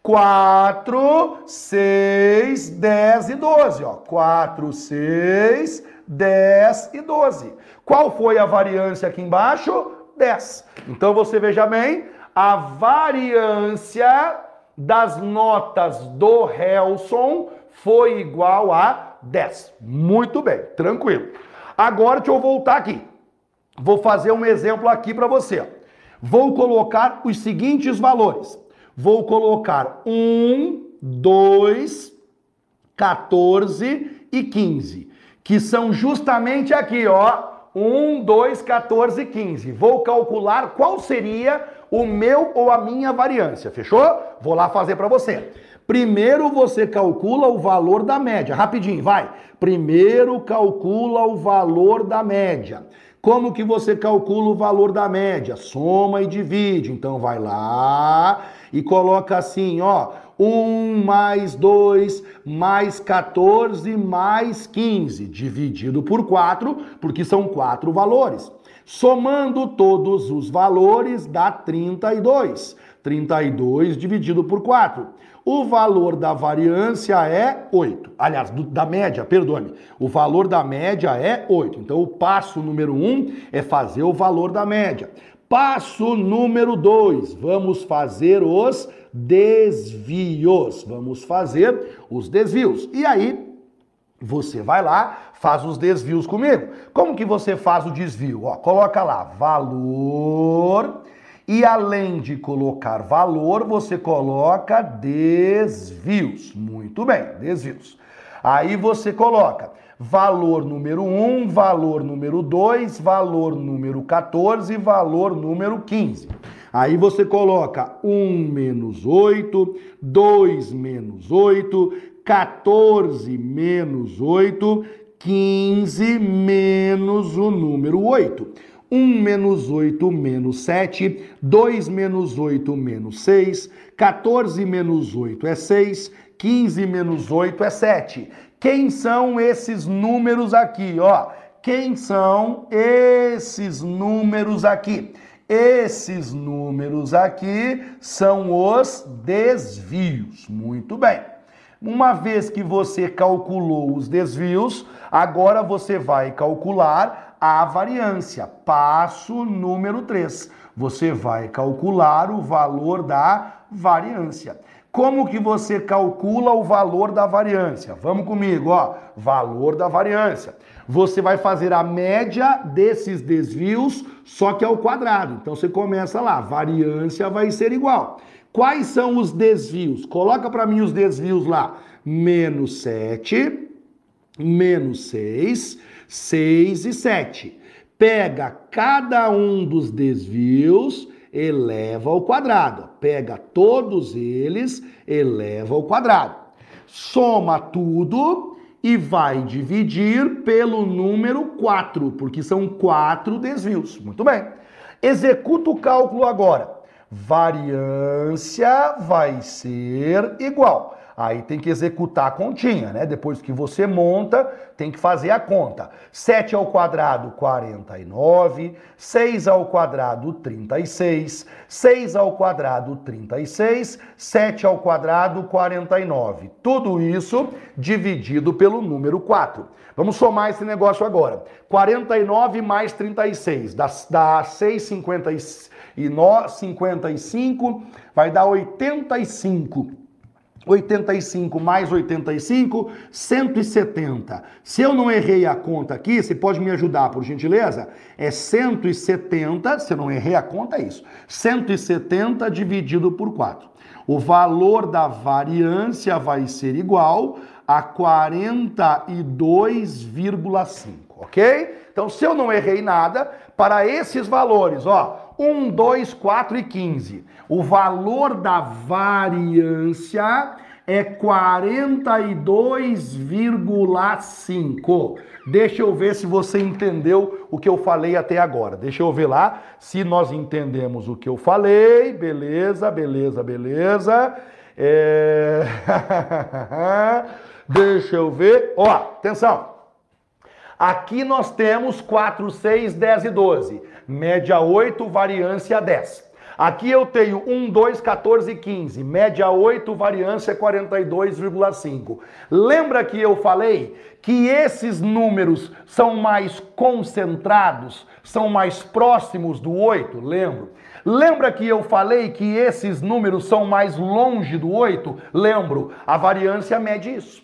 4, 6, 10 e 12. Ó. 4, 6, 10 e 12. Qual foi a variância aqui embaixo? 10. Então você veja bem, a variância das notas do Helson foi igual a 10. Muito bem, tranquilo. Agora deixa eu voltar aqui. Vou fazer um exemplo aqui para você. Vou colocar os seguintes valores vou colocar 1, 2, 14 e 15, que são justamente aqui, ó. 1, 2, 14, 15. Vou calcular qual seria o meu ou a minha variância, fechou? Vou lá fazer para você. Primeiro você calcula o valor da média. Rapidinho, vai. Primeiro calcula o valor da média. Como que você calcula o valor da média? Soma e divide. Então vai lá e coloca assim, ó, 1 mais 2 mais 14 mais 15, dividido por 4, porque são quatro valores. Somando todos os valores dá 32. 32 dividido por 4. O valor da variância é 8. Aliás, do, da média, perdoe-me. O valor da média é 8. Então, o passo número 1 é fazer o valor da média. Passo número 2, vamos fazer os desvios. Vamos fazer os desvios. E aí, você vai lá, faz os desvios comigo. Como que você faz o desvio? Ó, coloca lá, valor e além de colocar valor, você coloca desvios. Muito bem, desvios. Aí você coloca valor número 1, valor número 2, valor número 14 valor número 15. Aí você coloca 1 menos 8, 2 menos 8, 14 menos 8, 15 menos o número 8. 1 menos 8 menos 7, 2 menos 8 menos 6, 14 menos 8 é 6, 15 menos 8 é 7. Quem são esses números aqui, ó? Quem são esses números aqui? Esses números aqui são os desvios. Muito bem. Uma vez que você calculou os desvios, agora você vai calcular a variância. Passo número 3. Você vai calcular o valor da variância. Como que você calcula o valor da variância? Vamos comigo, ó. Valor da variância. Você vai fazer a média desses desvios, só que ao quadrado. Então você começa lá, variância vai ser igual. Quais são os desvios? Coloca para mim os desvios lá. Menos 7, menos 6, 6 e 7. Pega cada um dos desvios, eleva ao quadrado. Pega todos eles, eleva ao quadrado. Soma tudo e vai dividir pelo número 4, porque são quatro desvios. Muito bem. Executa o cálculo agora. Variância vai ser igual Aí tem que executar a continha, né? Depois que você monta, tem que fazer a conta. 7 ao quadrado, 49. 6 ao quadrado, 36. 6 ao quadrado, 36. 7 ao quadrado, 49. Tudo isso dividido pelo número 4. Vamos somar esse negócio agora. 49 mais 36 dá, dá 6,55, vai dar 85. 85 mais 85, 170. Se eu não errei a conta aqui, você pode me ajudar, por gentileza? É 170, se eu não errei a conta, é isso. 170 dividido por 4. O valor da variância vai ser igual a 42,5, ok? Então, se eu não errei nada, para esses valores, ó, 1, 2, 4 e 15, o valor da variância é 42,5. Deixa eu ver se você entendeu o que eu falei até agora. Deixa eu ver lá se nós entendemos o que eu falei. Beleza, beleza, beleza. É... Deixa eu ver. Ó, atenção. Aqui nós temos 4, 6, 10 e 12. Média 8, variância 10. Aqui eu tenho 1, 2, 14 15. Média 8, variância 42,5. Lembra que eu falei que esses números são mais concentrados, são mais próximos do 8? Lembro. Lembra que eu falei que esses números são mais longe do 8? Lembro. A variância mede isso.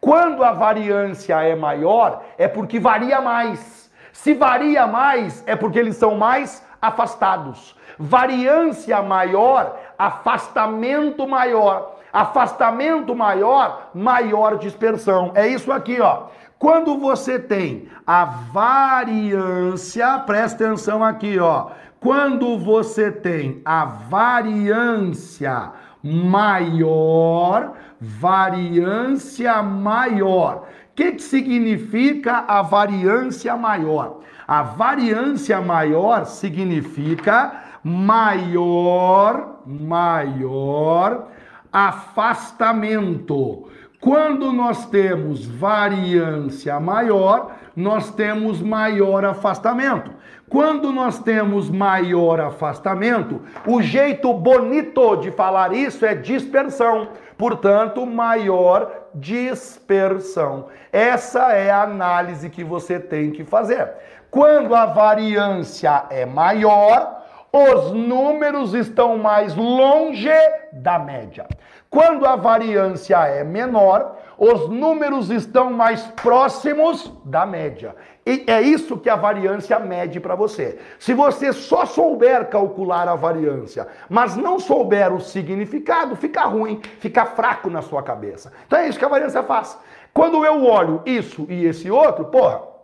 Quando a variância é maior, é porque varia mais. Se varia mais, é porque eles são mais afastados. Variância maior, afastamento maior. Afastamento maior, maior dispersão. É isso aqui, ó. Quando você tem a variância, presta atenção aqui, ó. Quando você tem a variância maior, variância maior. O que, que significa a variância maior? A variância maior significa maior, maior afastamento. Quando nós temos variância maior, nós temos maior afastamento. Quando nós temos maior afastamento, o jeito bonito de falar isso é dispersão. Portanto, maior dispersão. Essa é a análise que você tem que fazer. Quando a variância é maior, os números estão mais longe da média. Quando a variância é menor, os números estão mais próximos da média. E é isso que a variância mede para você. Se você só souber calcular a variância, mas não souber o significado, fica ruim, fica fraco na sua cabeça. Então é isso que a variância faz. Quando eu olho isso e esse outro, porra,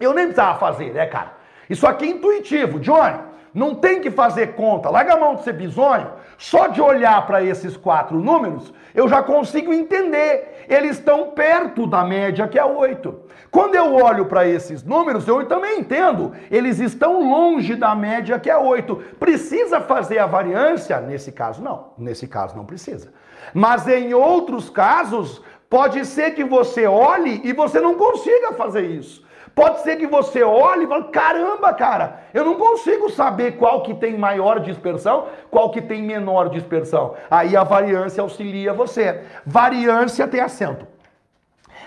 eu nem precisava fazer, né, cara? Isso aqui é intuitivo. Johnny, não tem que fazer conta. Larga a mão de ser bisonho. Só de olhar para esses quatro números, eu já consigo entender. Eles estão perto da média, que é 8. Quando eu olho para esses números, eu também entendo. Eles estão longe da média, que é 8. Precisa fazer a variância? Nesse caso, não. Nesse caso, não precisa. Mas em outros casos, pode ser que você olhe e você não consiga fazer isso. Pode ser que você olhe e fale, caramba, cara, eu não consigo saber qual que tem maior dispersão, qual que tem menor dispersão. Aí a variância auxilia você. Variância tem acento.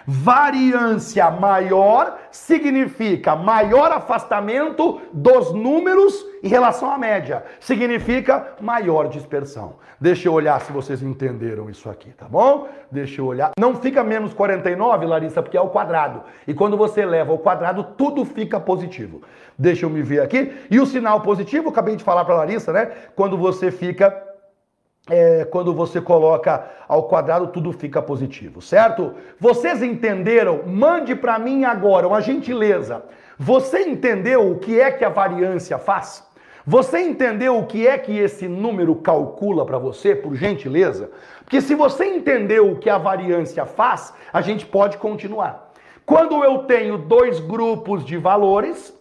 Variância maior significa maior afastamento dos números em relação à média. Significa maior dispersão. Deixa eu olhar se vocês entenderam isso aqui, tá bom? Deixa eu olhar. Não fica menos 49, Larissa, porque é o quadrado. E quando você leva o quadrado, tudo fica positivo. Deixa eu me ver aqui. E o sinal positivo, acabei de falar para Larissa, né? Quando você fica é, quando você coloca ao quadrado, tudo fica positivo, certo? Vocês entenderam? Mande para mim agora uma gentileza. Você entendeu o que é que a variância faz? Você entendeu o que é que esse número calcula para você, por gentileza? Porque se você entendeu o que a variância faz, a gente pode continuar. Quando eu tenho dois grupos de valores,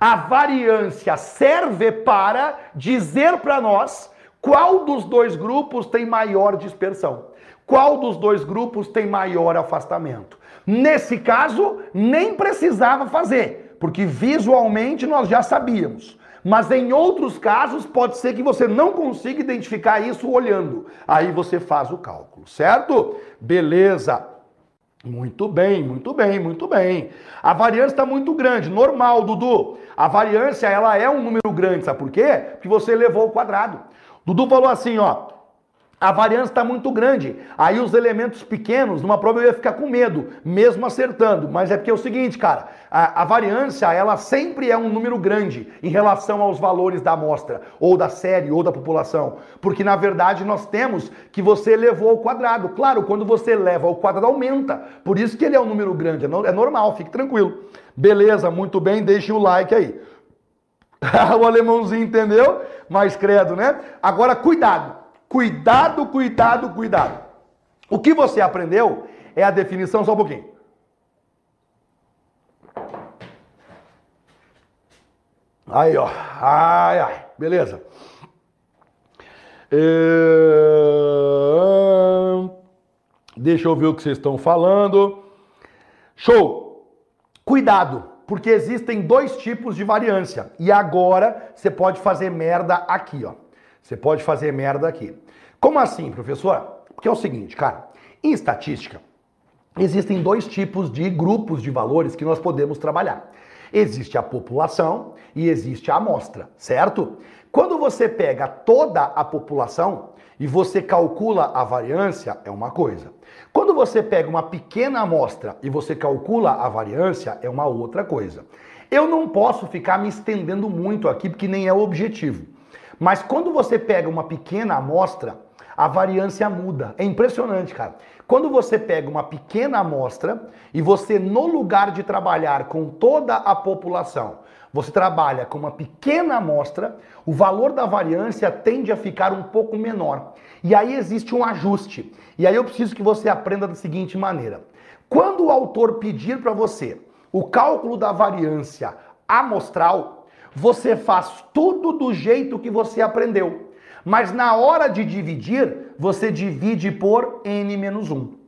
a variância serve para dizer para nós qual dos dois grupos tem maior dispersão? Qual dos dois grupos tem maior afastamento? Nesse caso, nem precisava fazer, porque visualmente nós já sabíamos. Mas em outros casos, pode ser que você não consiga identificar isso olhando. Aí você faz o cálculo, certo? Beleza. Muito bem, muito bem, muito bem. A variância está muito grande, normal, Dudu. A variância ela é um número grande, sabe por quê? Porque você levou o quadrado. Dudu falou assim, ó, a variância está muito grande. Aí os elementos pequenos, numa prova eu ia ficar com medo, mesmo acertando. Mas é porque é o seguinte, cara, a, a, variância, ela sempre é um número grande em relação aos valores da amostra, ou da série, ou da população. Porque na verdade nós temos que você levou ao quadrado. Claro, quando você leva ao quadrado, aumenta. Por isso que ele é um número grande. É, no, é normal, fique tranquilo. Beleza, muito bem, deixe o like aí. o alemãozinho entendeu? Mas credo, né? Agora, cuidado. Cuidado, cuidado, cuidado. O que você aprendeu é a definição, só um pouquinho. Aí, ó. Ai, ai. Beleza. É... Deixa eu ver o que vocês estão falando. Show! Cuidado! Porque existem dois tipos de variância. E agora você pode fazer merda aqui, ó. Você pode fazer merda aqui. Como assim, professor? Porque é o seguinte, cara, em estatística existem dois tipos de grupos de valores que nós podemos trabalhar. Existe a população e existe a amostra, certo? Quando você pega toda a população e você calcula a variância, é uma coisa. Quando você pega uma pequena amostra e você calcula a variância, é uma outra coisa. Eu não posso ficar me estendendo muito aqui, porque nem é o objetivo. Mas quando você pega uma pequena amostra, a variância muda. É impressionante, cara. Quando você pega uma pequena amostra e você, no lugar de trabalhar com toda a população, você trabalha com uma pequena amostra, o valor da variância tende a ficar um pouco menor. E aí existe um ajuste. E aí eu preciso que você aprenda da seguinte maneira: quando o autor pedir para você o cálculo da variância amostral, você faz tudo do jeito que você aprendeu. Mas na hora de dividir, você divide por n menos 1.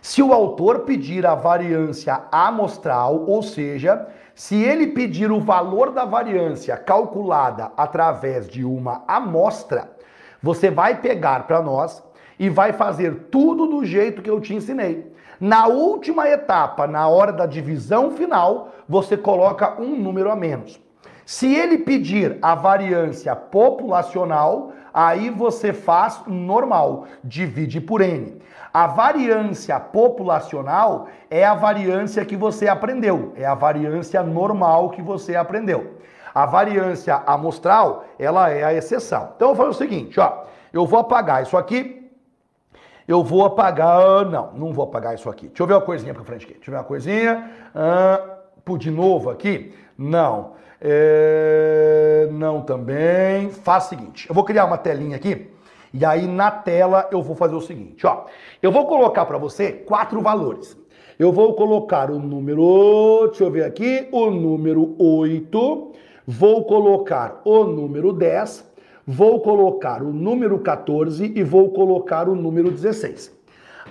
Se o autor pedir a variância amostral, ou seja, se ele pedir o valor da variância calculada através de uma amostra, você vai pegar para nós e vai fazer tudo do jeito que eu te ensinei. Na última etapa, na hora da divisão final, você coloca um número a menos. Se ele pedir a variância populacional, aí você faz normal, divide por N. A variância populacional é a variância que você aprendeu, é a variância normal que você aprendeu. A variância amostral, ela é a exceção. Então eu vou fazer o seguinte, ó, eu vou apagar isso aqui, eu vou apagar, não, não vou apagar isso aqui. Deixa eu ver uma coisinha pra frente aqui, deixa eu ver uma coisinha, ah, de novo aqui, não, é, não também, faz o seguinte, eu vou criar uma telinha aqui, e aí na tela eu vou fazer o seguinte, ó. Eu vou colocar para você quatro valores. Eu vou colocar o número, deixa eu ver aqui, o número 8, vou colocar o número 10, vou colocar o número 14 e vou colocar o número 16.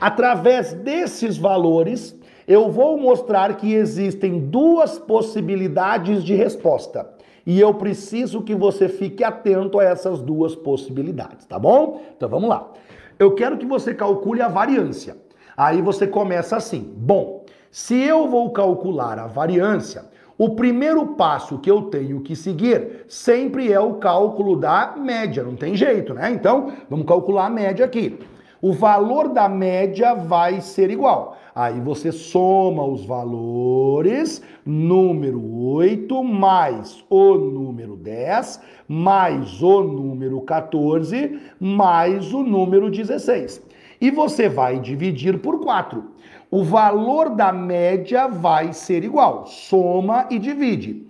Através desses valores, eu vou mostrar que existem duas possibilidades de resposta. E eu preciso que você fique atento a essas duas possibilidades, tá bom? Então vamos lá. Eu quero que você calcule a variância. Aí você começa assim: bom, se eu vou calcular a variância, o primeiro passo que eu tenho que seguir sempre é o cálculo da média, não tem jeito, né? Então, vamos calcular a média aqui o valor da média vai ser igual. Aí você soma os valores, número 8 mais o número 10, mais o número 14, mais o número 16. E você vai dividir por 4. O valor da média vai ser igual. Soma e divide.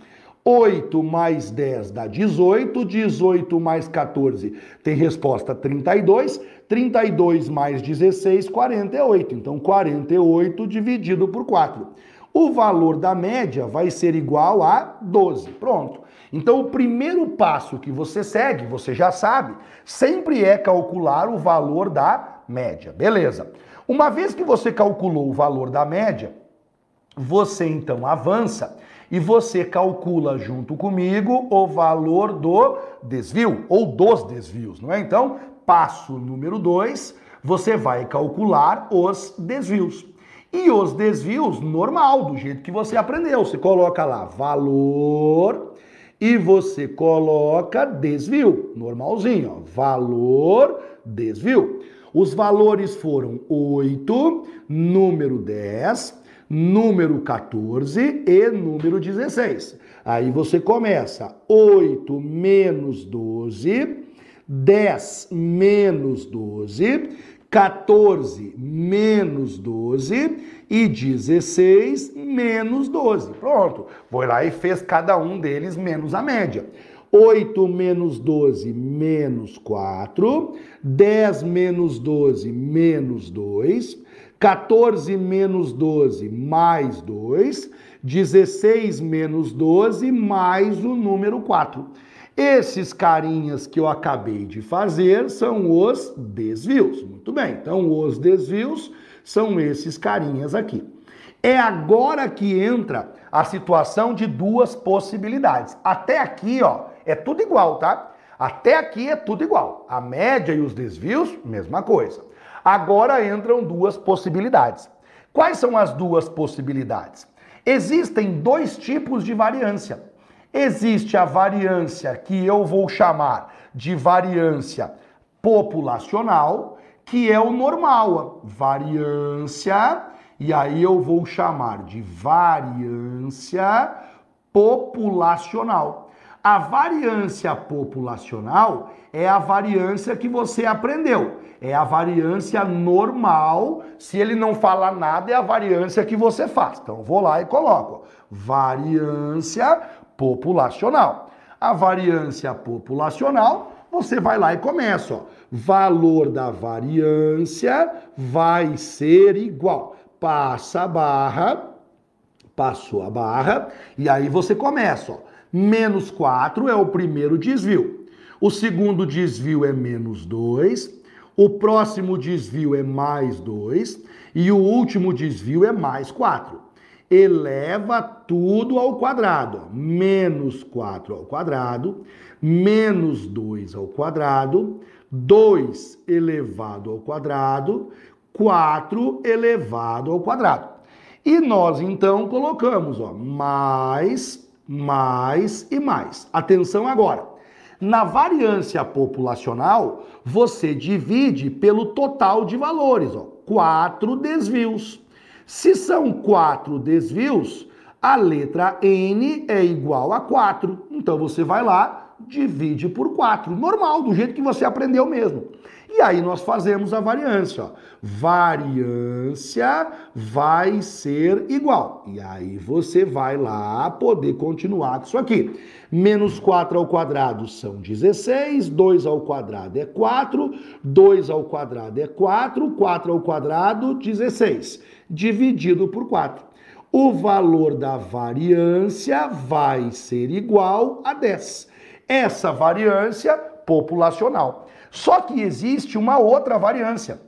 8 mais 10 dá 18, 18 mais 14 tem resposta 32, 32 mais 16, 48. Então 48 dividido por 4. O valor da média vai ser igual a 12. Pronto. Então o primeiro passo que você segue, você já sabe, sempre é calcular o valor da média. Beleza. Uma vez que você calculou o valor da média, você então avança e você calcula junto comigo o valor do desvio ou dos desvios, não é? Então, passo número 2, você vai calcular os desvios. E os desvios normal, do jeito que você aprendeu. Você coloca lá valor e você coloca desvio, normalzinho, ó, valor, desvio. Os valores foram 8, número 10, número 14 e número 16. Aí você começa 8 menos 12, 10 menos 12, 14 menos 12 e 16 menos 12. Pronto. Foi lá e fez cada um deles menos a média. 8 menos 12 menos 4, 10 menos 12 menos 2, 14 menos 12 mais 2, 16 menos 12 mais o número 4. Esses carinhas que eu acabei de fazer são os desvios. Muito bem, então os desvios são esses carinhas aqui. É agora que entra a situação de duas possibilidades. Até aqui, ó, é tudo igual, tá? Até aqui é tudo igual. A média e os desvios, mesma coisa. Agora entram duas possibilidades. Quais são as duas possibilidades? Existem dois tipos de variância. Existe a variância que eu vou chamar de variância populacional, que é o normal, variância, e aí eu vou chamar de variância populacional. A variância populacional é a variância que você aprendeu. É a variância normal. Se ele não falar nada, é a variância que você faz. Então, vou lá e coloco. Variância populacional. A variância populacional, você vai lá e começa. Ó. Valor da variância vai ser igual. Passa a barra, passou a barra, e aí você começa. Ó Menos 4 é o primeiro desvio. O segundo desvio é menos 2. o próximo desvio é mais 2 e o último desvio é mais 4. Eleva tudo ao quadrado. Menos 4 ao quadrado, menos 2 ao quadrado, 2 elevado ao quadrado, 4 elevado ao quadrado. E nós então colocamos, ó, mais, mais e mais. Atenção agora. Na variância populacional, você divide pelo total de valores, ó, quatro desvios. Se são quatro desvios, a letra N é igual a 4. Então você vai lá, divide por 4. Normal, do jeito que você aprendeu mesmo. E aí nós fazemos a variância. Ó. Variância vai ser igual. E aí você vai lá poder continuar com isso aqui. Menos 4 ao quadrado são 16, 2 ao quadrado é 4, 2 ao quadrado é 4, 4 ao quadrado, 16, dividido por 4. O valor da variância vai ser igual a 10. Essa variância populacional. Só que existe uma outra variância,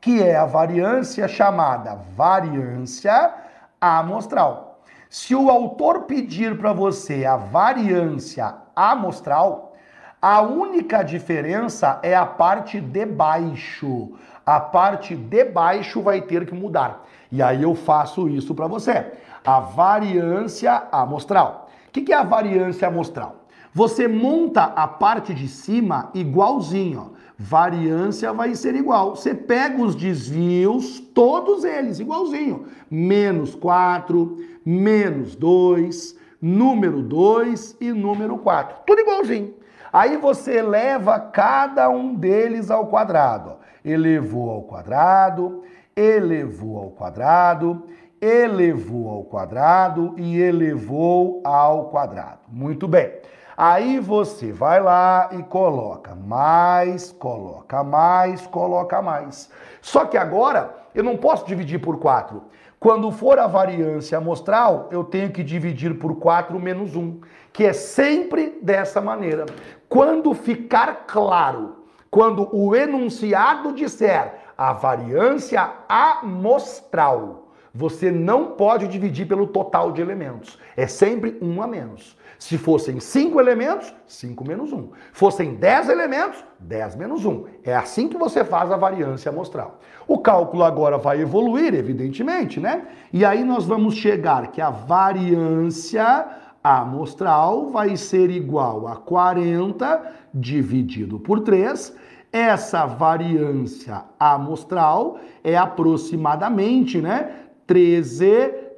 que é a variância chamada variância amostral. Se o autor pedir para você a variância amostral, a única diferença é a parte de baixo. A parte de baixo vai ter que mudar. E aí eu faço isso para você. A variância amostral. O que é a variância amostral? Você monta a parte de cima igualzinho. Ó. Variância vai ser igual. Você pega os desvios, todos eles igualzinho. Menos 4, menos 2, número 2 e número 4. Tudo igualzinho. Aí você eleva cada um deles ao quadrado. Elevou ao quadrado, elevou ao quadrado, elevou ao quadrado e elevou ao quadrado. Muito bem. Aí você vai lá e coloca mais, coloca mais, coloca mais. Só que agora eu não posso dividir por 4. Quando for a variância amostral, eu tenho que dividir por 4 menos 1, que é sempre dessa maneira. Quando ficar claro, quando o enunciado disser a variância amostral, você não pode dividir pelo total de elementos. É sempre um a menos. Se fossem 5 elementos, 5 menos 1. Fossem 10 elementos, 10 menos 1. É assim que você faz a variância amostral. O cálculo agora vai evoluir, evidentemente, né? E aí nós vamos chegar que a variância amostral vai ser igual a 40 dividido por 3. Essa variância amostral é aproximadamente, né,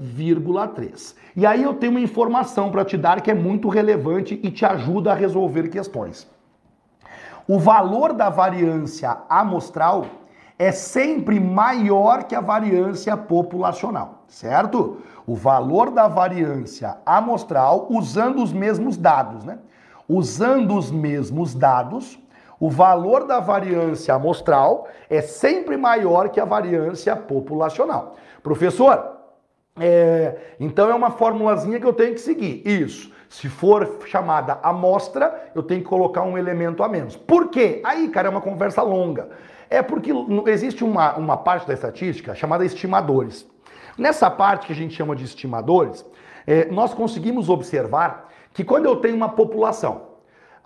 13,3. E aí eu tenho uma informação para te dar que é muito relevante e te ajuda a resolver questões. O valor da variância amostral é sempre maior que a variância populacional, certo? O valor da variância amostral usando os mesmos dados, né? Usando os mesmos dados, o valor da variância amostral é sempre maior que a variância populacional. Professor, é, então é uma formulazinha que eu tenho que seguir. Isso. Se for chamada amostra, eu tenho que colocar um elemento a menos. Por quê? Aí, cara, é uma conversa longa. É porque existe uma, uma parte da estatística chamada estimadores. Nessa parte que a gente chama de estimadores, é, nós conseguimos observar que quando eu tenho uma população,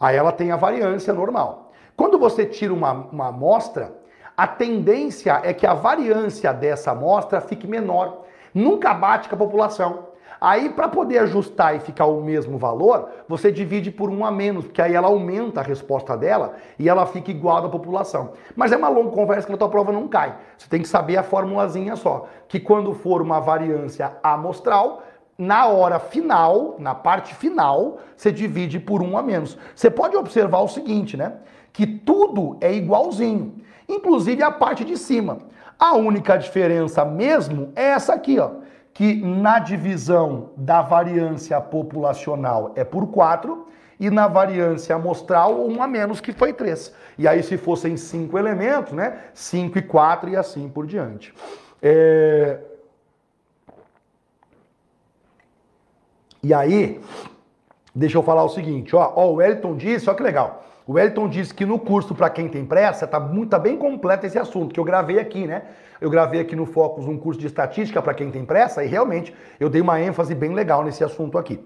aí ela tem a variância normal. Quando você tira uma, uma amostra, a tendência é que a variância dessa amostra fique menor nunca bate com a população. Aí, para poder ajustar e ficar o mesmo valor, você divide por um a menos, porque aí ela aumenta a resposta dela e ela fica igual da população. Mas é uma longa conversa que na tua prova não cai. Você tem que saber a formulazinha só, que quando for uma variância amostral, na hora final, na parte final, você divide por um a menos. Você pode observar o seguinte, né? Que tudo é igualzinho, inclusive a parte de cima. A única diferença mesmo é essa aqui, ó, que na divisão da variância populacional é por 4 e na variância amostral um a menos que foi 3. E aí se fossem cinco elementos, né, 5 e 4 e assim por diante. É... E aí, Deixa eu falar o seguinte, ó, ó o Wellington disse, ó que legal. O Wellington disse que no curso para quem tem pressa tá muito tá bem completo esse assunto que eu gravei aqui, né? Eu gravei aqui no Focus um curso de estatística para quem tem pressa e realmente eu dei uma ênfase bem legal nesse assunto aqui.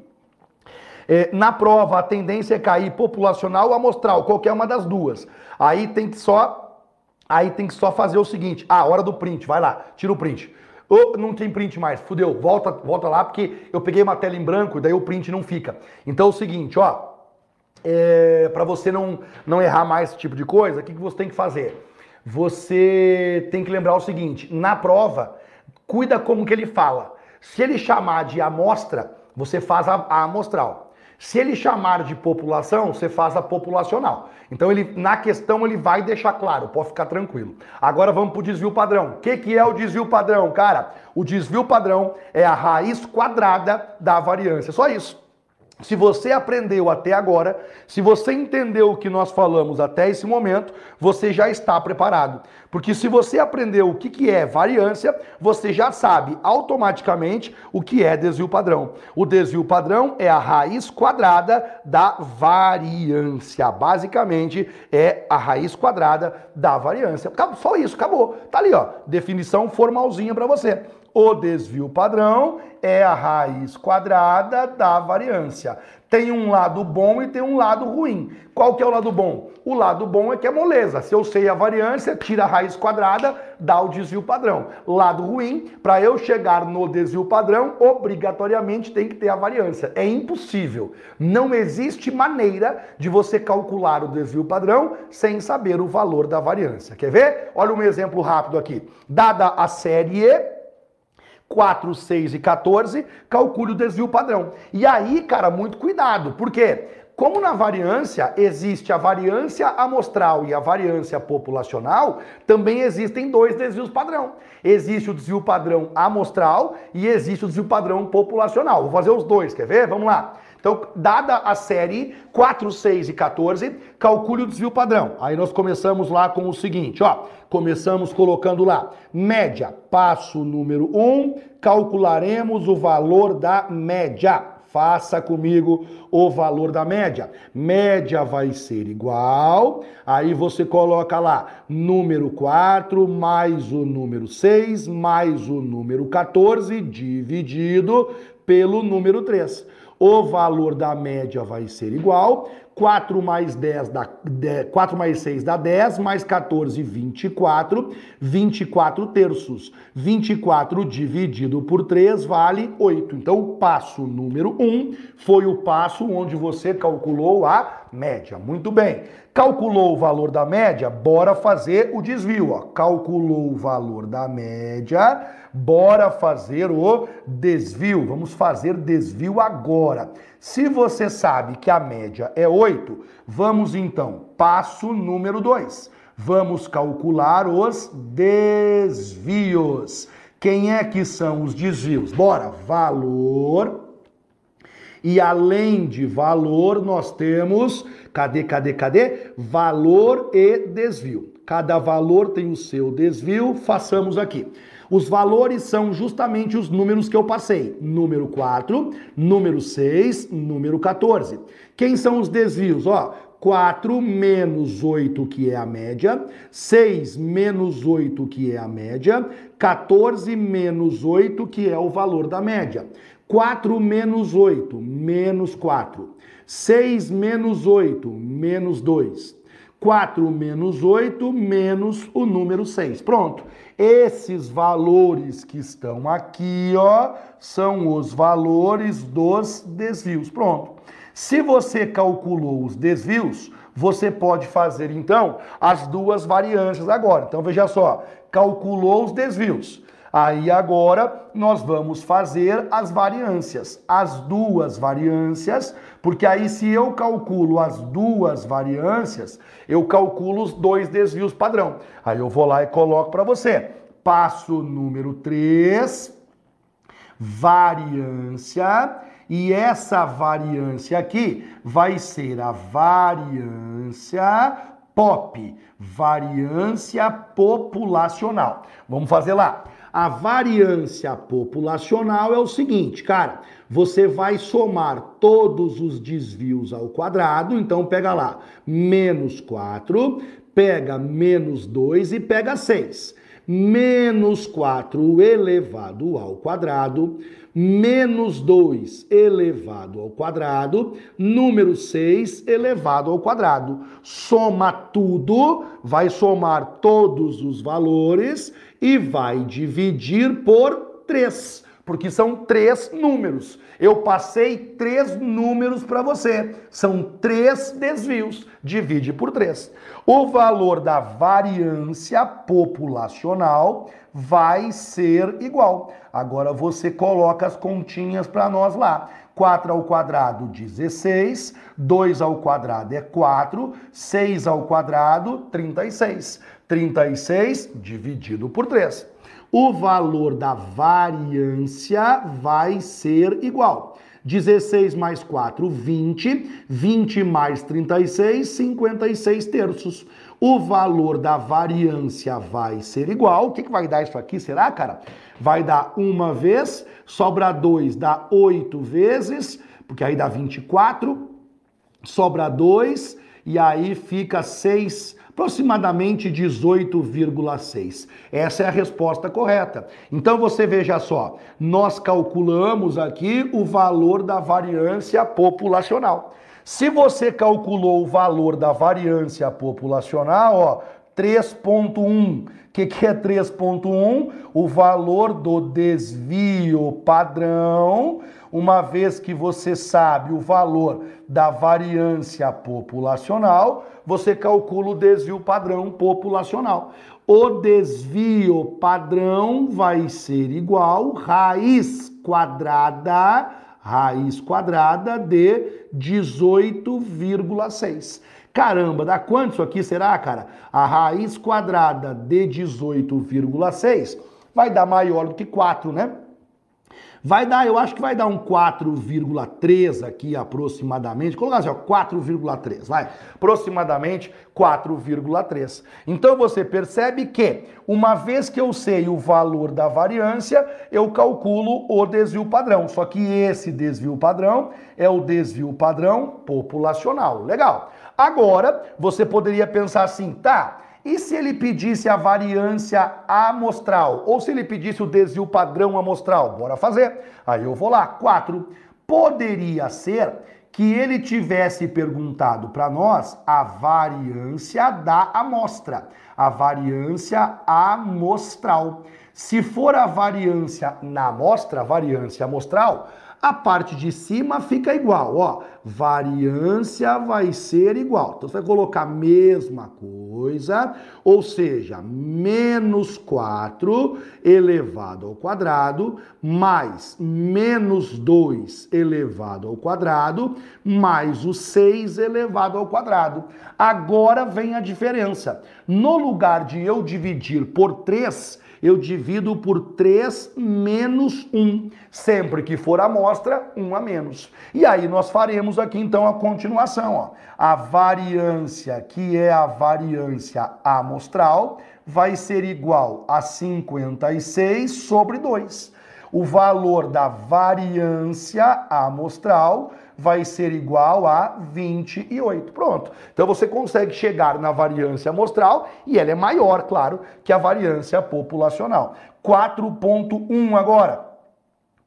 É, na prova, a tendência é cair populacional ou amostral, qualquer uma das duas. Aí tem que só aí tem que só fazer o seguinte: ah, hora do print, vai lá, tira o print. Oh, não tem print mais, fudeu, volta, volta lá porque eu peguei uma tela em branco e daí o print não fica. Então é o seguinte, ó, é, para você não, não errar mais esse tipo de coisa, o que, que você tem que fazer? Você tem que lembrar o seguinte, na prova, cuida como que ele fala. Se ele chamar de amostra, você faz a, a amostral. Se ele chamar de população, você faz a populacional. Então ele na questão ele vai deixar claro, pode ficar tranquilo. Agora vamos para o desvio padrão. O que, que é o desvio padrão, cara? O desvio padrão é a raiz quadrada da variância. Só isso. Se você aprendeu até agora, se você entendeu o que nós falamos até esse momento, você já está preparado. Porque se você aprendeu o que, é variância, você já sabe automaticamente o que é desvio padrão. O desvio padrão é a raiz quadrada da variância. Basicamente, é a raiz quadrada da variância. Só isso, acabou. Tá ali, ó. Definição formalzinha para você. O desvio padrão é a raiz quadrada da variância. Tem um lado bom e tem um lado ruim. Qual que é o lado bom? O lado bom é que é moleza. Se eu sei a variância, tira a raiz quadrada, dá o desvio padrão. Lado ruim, para eu chegar no desvio padrão, obrigatoriamente tem que ter a variância. É impossível. Não existe maneira de você calcular o desvio padrão sem saber o valor da variância. Quer ver? Olha um exemplo rápido aqui. Dada a série 4, 6 e 14, calcule o desvio padrão. E aí, cara, muito cuidado, porque como na variância existe a variância amostral e a variância populacional, também existem dois desvios padrão. Existe o desvio padrão amostral e existe o desvio padrão populacional. Vou fazer os dois, quer ver? Vamos lá. Então, dada a série 4, 6 e 14, calcule o desvio padrão. Aí nós começamos lá com o seguinte, ó. Começamos colocando lá, média, passo número 1, calcularemos o valor da média. Faça comigo o valor da média. Média vai ser igual, aí você coloca lá número 4 mais o número 6 mais o número 14 dividido pelo número 3 o valor da média vai ser igual. 4 mais 10 dá 4 mais 6 dá 10, mais 14, 24, 24 terços. 24 dividido por 3 vale 8. Então, o passo número 1 foi o passo onde você calculou a média. Muito bem. Calculou o valor da média? Bora fazer o desvio. Ó. Calculou o valor da média Bora fazer o desvio. Vamos fazer desvio agora. Se você sabe que a média é 8, vamos então, passo número 2. Vamos calcular os desvios. Quem é que são os desvios? Bora, valor. E além de valor, nós temos, cadê, cadê, cadê? Valor e desvio. Cada valor tem o seu desvio, façamos aqui. Os valores são justamente os números que eu passei: número 4, número 6, número 14. Quem são os desvios? Ó, 4 menos 8, que é a média, 6 menos 8, que é a média, 14 menos 8, que é o valor da média. 4 menos 8, menos 4. 6 menos 8, menos 2. 4 menos 8 menos o número 6. Pronto. Esses valores que estão aqui, ó, são os valores dos desvios. Pronto. Se você calculou os desvios, você pode fazer então as duas variâncias agora. Então veja só, calculou os desvios. Aí agora nós vamos fazer as variâncias, as duas variâncias, porque aí se eu calculo as duas variâncias, eu calculo os dois desvios padrão. Aí eu vou lá e coloco para você. Passo número 3, variância, e essa variância aqui vai ser a variância POP, variância populacional. Vamos fazer lá. A variância populacional é o seguinte, cara, você vai somar todos os desvios ao quadrado, então pega lá, menos 4, pega menos 2 e pega 6. Menos 4 elevado ao quadrado, menos 2 elevado ao quadrado, número 6 elevado ao quadrado. Soma tudo, vai somar todos os valores e vai dividir por 3 porque são três números. Eu passei três números para você. São três desvios. Divide por três. O valor da variância populacional vai ser igual. Agora você coloca as continhas para nós lá. 4 ao quadrado, 16. 2 ao quadrado é 4. 6 ao quadrado, 36. 36 dividido por 3 o valor da variância vai ser igual. 16 mais 4, 20. 20 mais 36, 56 terços. O valor da variância vai ser igual. O que, que vai dar isso aqui? Será, cara? Vai dar uma vez, sobra 2, dá 8 vezes, porque aí dá 24. Sobra 2, e aí fica 6 aproximadamente 18,6. Essa é a resposta correta. Então você veja só, nós calculamos aqui o valor da variância populacional. Se você calculou o valor da variância populacional, ó, 3.1. O que, que é 3.1? O valor do desvio padrão uma vez que você sabe o valor da variância populacional, você calcula o desvio padrão populacional. O desvio padrão vai ser igual raiz quadrada, raiz quadrada de 18,6. Caramba, dá quanto isso aqui será, cara? A raiz quadrada de 18,6 vai dar maior do que 4, né? Vai dar, eu acho que vai dar um 4,3 aqui aproximadamente. Colocar assim, ó, 4,3, vai. Aproximadamente 4,3. Então você percebe que, uma vez que eu sei o valor da variância, eu calculo o desvio padrão. Só que esse desvio padrão é o desvio padrão populacional. Legal. Agora, você poderia pensar assim, tá? E se ele pedisse a variância amostral? Ou se ele pedisse o desvio padrão amostral? Bora fazer. Aí eu vou lá. 4. Poderia ser que ele tivesse perguntado para nós a variância da amostra, a variância amostral. Se for a variância na amostra, variância amostral, a parte de cima fica igual, ó. Variância vai ser igual. Então você vai colocar a mesma coisa, ou seja, menos 4 elevado ao quadrado, mais menos 2 elevado ao quadrado, mais o 6 elevado ao quadrado. Agora vem a diferença. No lugar de eu dividir por 3, eu divido por 3 menos 1. Sempre que for amostra, 1 a menos. E aí nós faremos aqui então a continuação. Ó. A variância, que é a variância amostral, vai ser igual a 56 sobre 2 o valor da variância amostral vai ser igual a 28. Pronto. Então você consegue chegar na variância amostral e ela é maior, claro, que a variância populacional. 4.1 agora.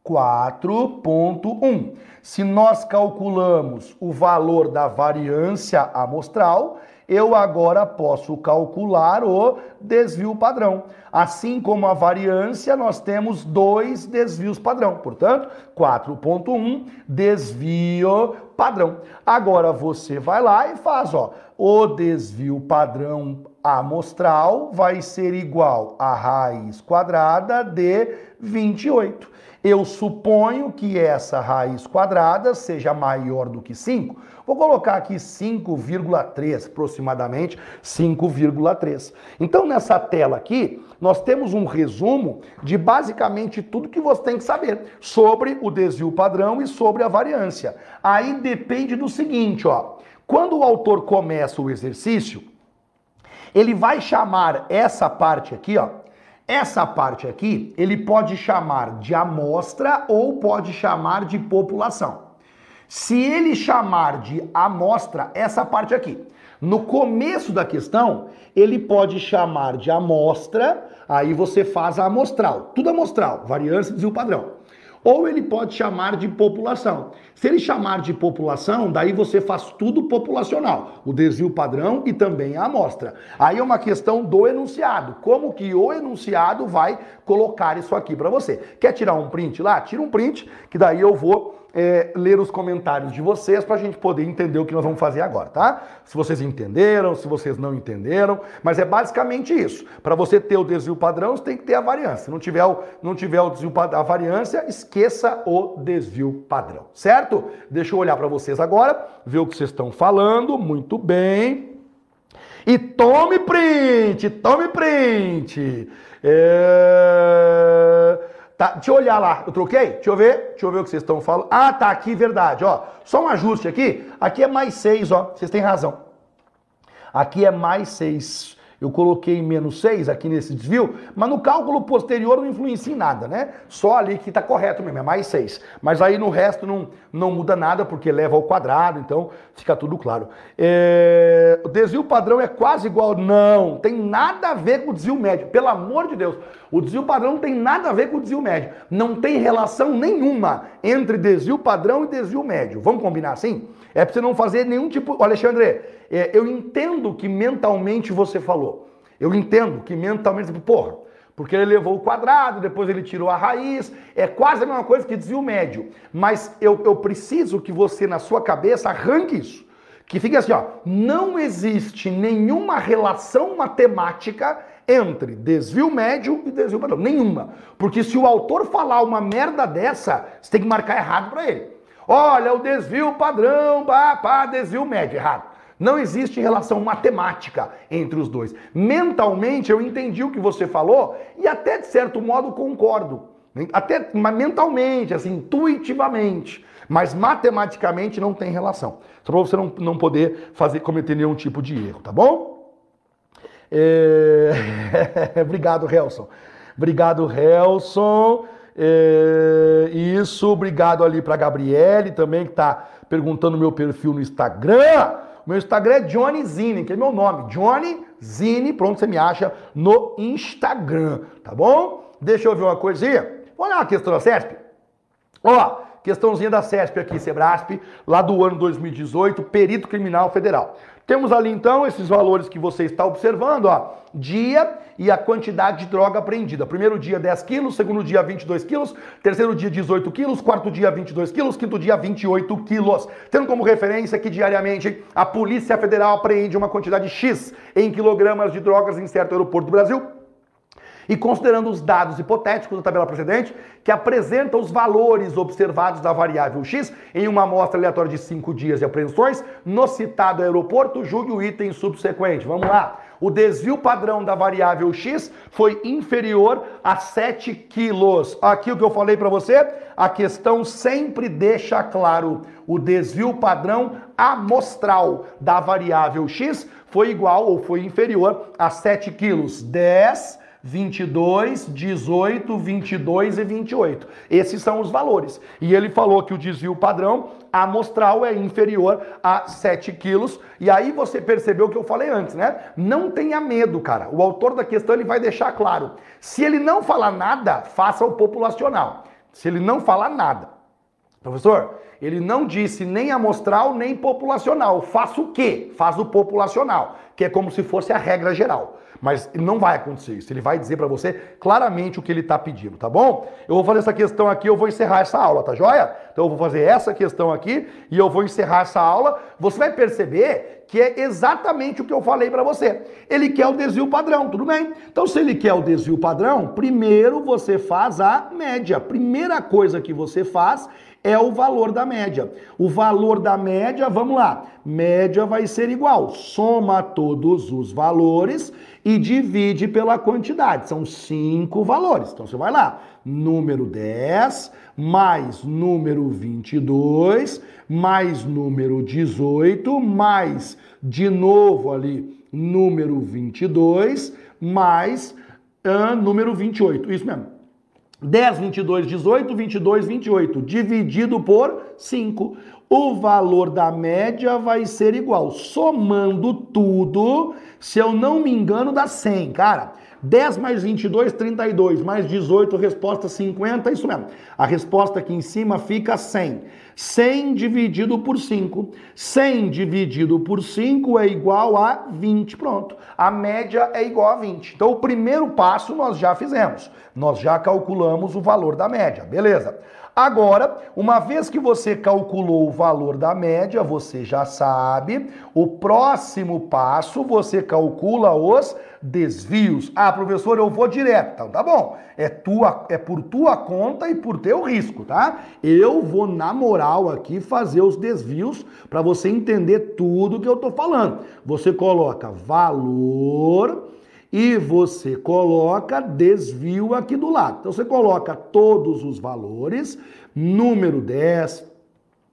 4.1. Se nós calculamos o valor da variância amostral, eu agora posso calcular o desvio padrão. Assim como a variância, nós temos dois desvios padrão. Portanto, 4.1 desvio padrão. Agora você vai lá e faz, ó, o desvio padrão amostral vai ser igual a raiz quadrada de 28. Eu suponho que essa raiz quadrada seja maior do que 5. Vou colocar aqui 5,3, aproximadamente 5,3. Então, nessa tela aqui, nós temos um resumo de basicamente tudo que você tem que saber sobre o desvio padrão e sobre a variância. Aí depende do seguinte, ó. Quando o autor começa o exercício, ele vai chamar essa parte aqui, ó, Essa parte aqui, ele pode chamar de amostra ou pode chamar de população. Se ele chamar de amostra, essa parte aqui, no começo da questão, ele pode chamar de amostra, aí você faz a amostral, tudo amostral, variância, desvio padrão ou ele pode chamar de população. Se ele chamar de população, daí você faz tudo populacional, o desvio padrão e também a amostra. Aí é uma questão do enunciado, como que o enunciado vai colocar isso aqui para você. Quer tirar um print lá? Tira um print, que daí eu vou é, ler os comentários de vocês para a gente poder entender o que nós vamos fazer agora, tá? Se vocês entenderam, se vocês não entenderam, mas é basicamente isso. Para você ter o desvio padrão, você tem que ter a variância. Se não tiver o, não tiver o desvio a variância, esqueça o desvio padrão, certo? Deixa eu olhar para vocês agora, ver o que vocês estão falando. Muito bem. E tome print, tome print. É... Tá, deixa eu olhar lá, eu troquei? Deixa eu ver, deixa eu ver o que vocês estão falando. Ah, tá aqui, verdade, ó. Só um ajuste aqui. Aqui é mais 6, ó. Vocês têm razão. Aqui é mais 6 eu coloquei menos 6 aqui nesse desvio, mas no cálculo posterior não influencia em nada, né? Só ali que está correto mesmo, é mais 6. Mas aí no resto não, não muda nada, porque leva ao quadrado, então fica tudo claro. É... O desvio padrão é quase igual. Não, tem nada a ver com o desvio médio. Pelo amor de Deus, o desvio padrão tem nada a ver com o desvio médio. Não tem relação nenhuma entre desvio padrão e desvio médio. Vamos combinar assim? É para você não fazer nenhum tipo. Alexandre, é, eu entendo que mentalmente você falou. Eu entendo que mentalmente, porra, porque ele levou o quadrado, depois ele tirou a raiz, é quase a mesma coisa que desvio médio. Mas eu, eu preciso que você, na sua cabeça, arranque isso. Que fique assim, ó, não existe nenhuma relação matemática entre desvio médio e desvio padrão. Nenhuma. Porque se o autor falar uma merda dessa, você tem que marcar errado para ele. Olha, o desvio padrão, pá, pá, desvio médio, errado. Não existe relação matemática entre os dois. Mentalmente eu entendi o que você falou e até de certo modo concordo. Até mentalmente, assim, intuitivamente. Mas matematicamente não tem relação. Só para você não, não poder fazer, cometer nenhum tipo de erro, tá bom? É... obrigado, Helson. Obrigado, Helson. É... Isso, obrigado ali para Gabriele também, que está perguntando meu perfil no Instagram. Meu Instagram é Johnny Zine, que é meu nome. Johnny Zine, pronto, você me acha no Instagram, tá bom? Deixa eu ver uma coisinha. Olhar uma questão da CESP? Ó, questãozinha da CESP aqui, Sebrasp, lá do ano 2018, perito criminal federal. Temos ali então esses valores que você está observando, ó, dia e a quantidade de droga apreendida. Primeiro dia 10 quilos, segundo dia 22 quilos, terceiro dia 18 quilos, quarto dia 22 quilos, quinto dia 28 quilos. Tendo como referência que diariamente a Polícia Federal apreende uma quantidade X em quilogramas de drogas em certo aeroporto do Brasil, e considerando os dados hipotéticos da tabela precedente, que apresenta os valores observados da variável X em uma amostra aleatória de 5 dias de apreensões, no citado aeroporto, julgue o item subsequente. Vamos lá. O desvio padrão da variável X foi inferior a 7 quilos. Aqui o que eu falei para você, a questão sempre deixa claro. O desvio padrão amostral da variável X foi igual ou foi inferior a 7 quilos. 10 22, 18, 22 e 28. Esses são os valores. E ele falou que o desvio padrão amostral é inferior a 7 quilos. E aí você percebeu o que eu falei antes, né? Não tenha medo, cara. O autor da questão ele vai deixar claro. Se ele não falar nada, faça o populacional. Se ele não falar nada. Professor, ele não disse nem amostral nem populacional. Faça o quê? Faz o populacional, que é como se fosse a regra geral. Mas não vai acontecer isso. Ele vai dizer para você claramente o que ele está pedindo, tá bom? Eu vou fazer essa questão aqui, eu vou encerrar essa aula, tá joia? Então eu vou fazer essa questão aqui e eu vou encerrar essa aula. Você vai perceber que é exatamente o que eu falei para você. Ele quer o desvio padrão, tudo bem? Então se ele quer o desvio padrão, primeiro você faz a média. Primeira coisa que você faz é o valor da média. O valor da média, vamos lá, média vai ser igual, soma todos os valores e divide pela quantidade. São cinco valores. Então você vai lá, número 10 mais número 22 mais número 18 mais de novo ali número 22 mais uh, número 28. Isso mesmo. 10, 22, 18, 22, 28, dividido por 5. O valor da média vai ser igual. Somando tudo, se eu não me engano, dá 100. Cara, 10 mais 22, 32, mais 18, resposta 50, isso mesmo. A resposta aqui em cima fica 100. 100 dividido por 5. 100 dividido por 5 é igual a 20. Pronto. A média é igual a 20. Então, o primeiro passo nós já fizemos. Nós já calculamos o valor da média. Beleza. Agora, uma vez que você calculou o valor da média, você já sabe, o próximo passo você calcula os desvios. Ah, professor, eu vou direto. Então, tá bom. É tua é por tua conta e por teu risco, tá? Eu vou na moral aqui fazer os desvios para você entender tudo que eu tô falando. Você coloca valor e você coloca desvio aqui do lado. Então você coloca todos os valores, número 10,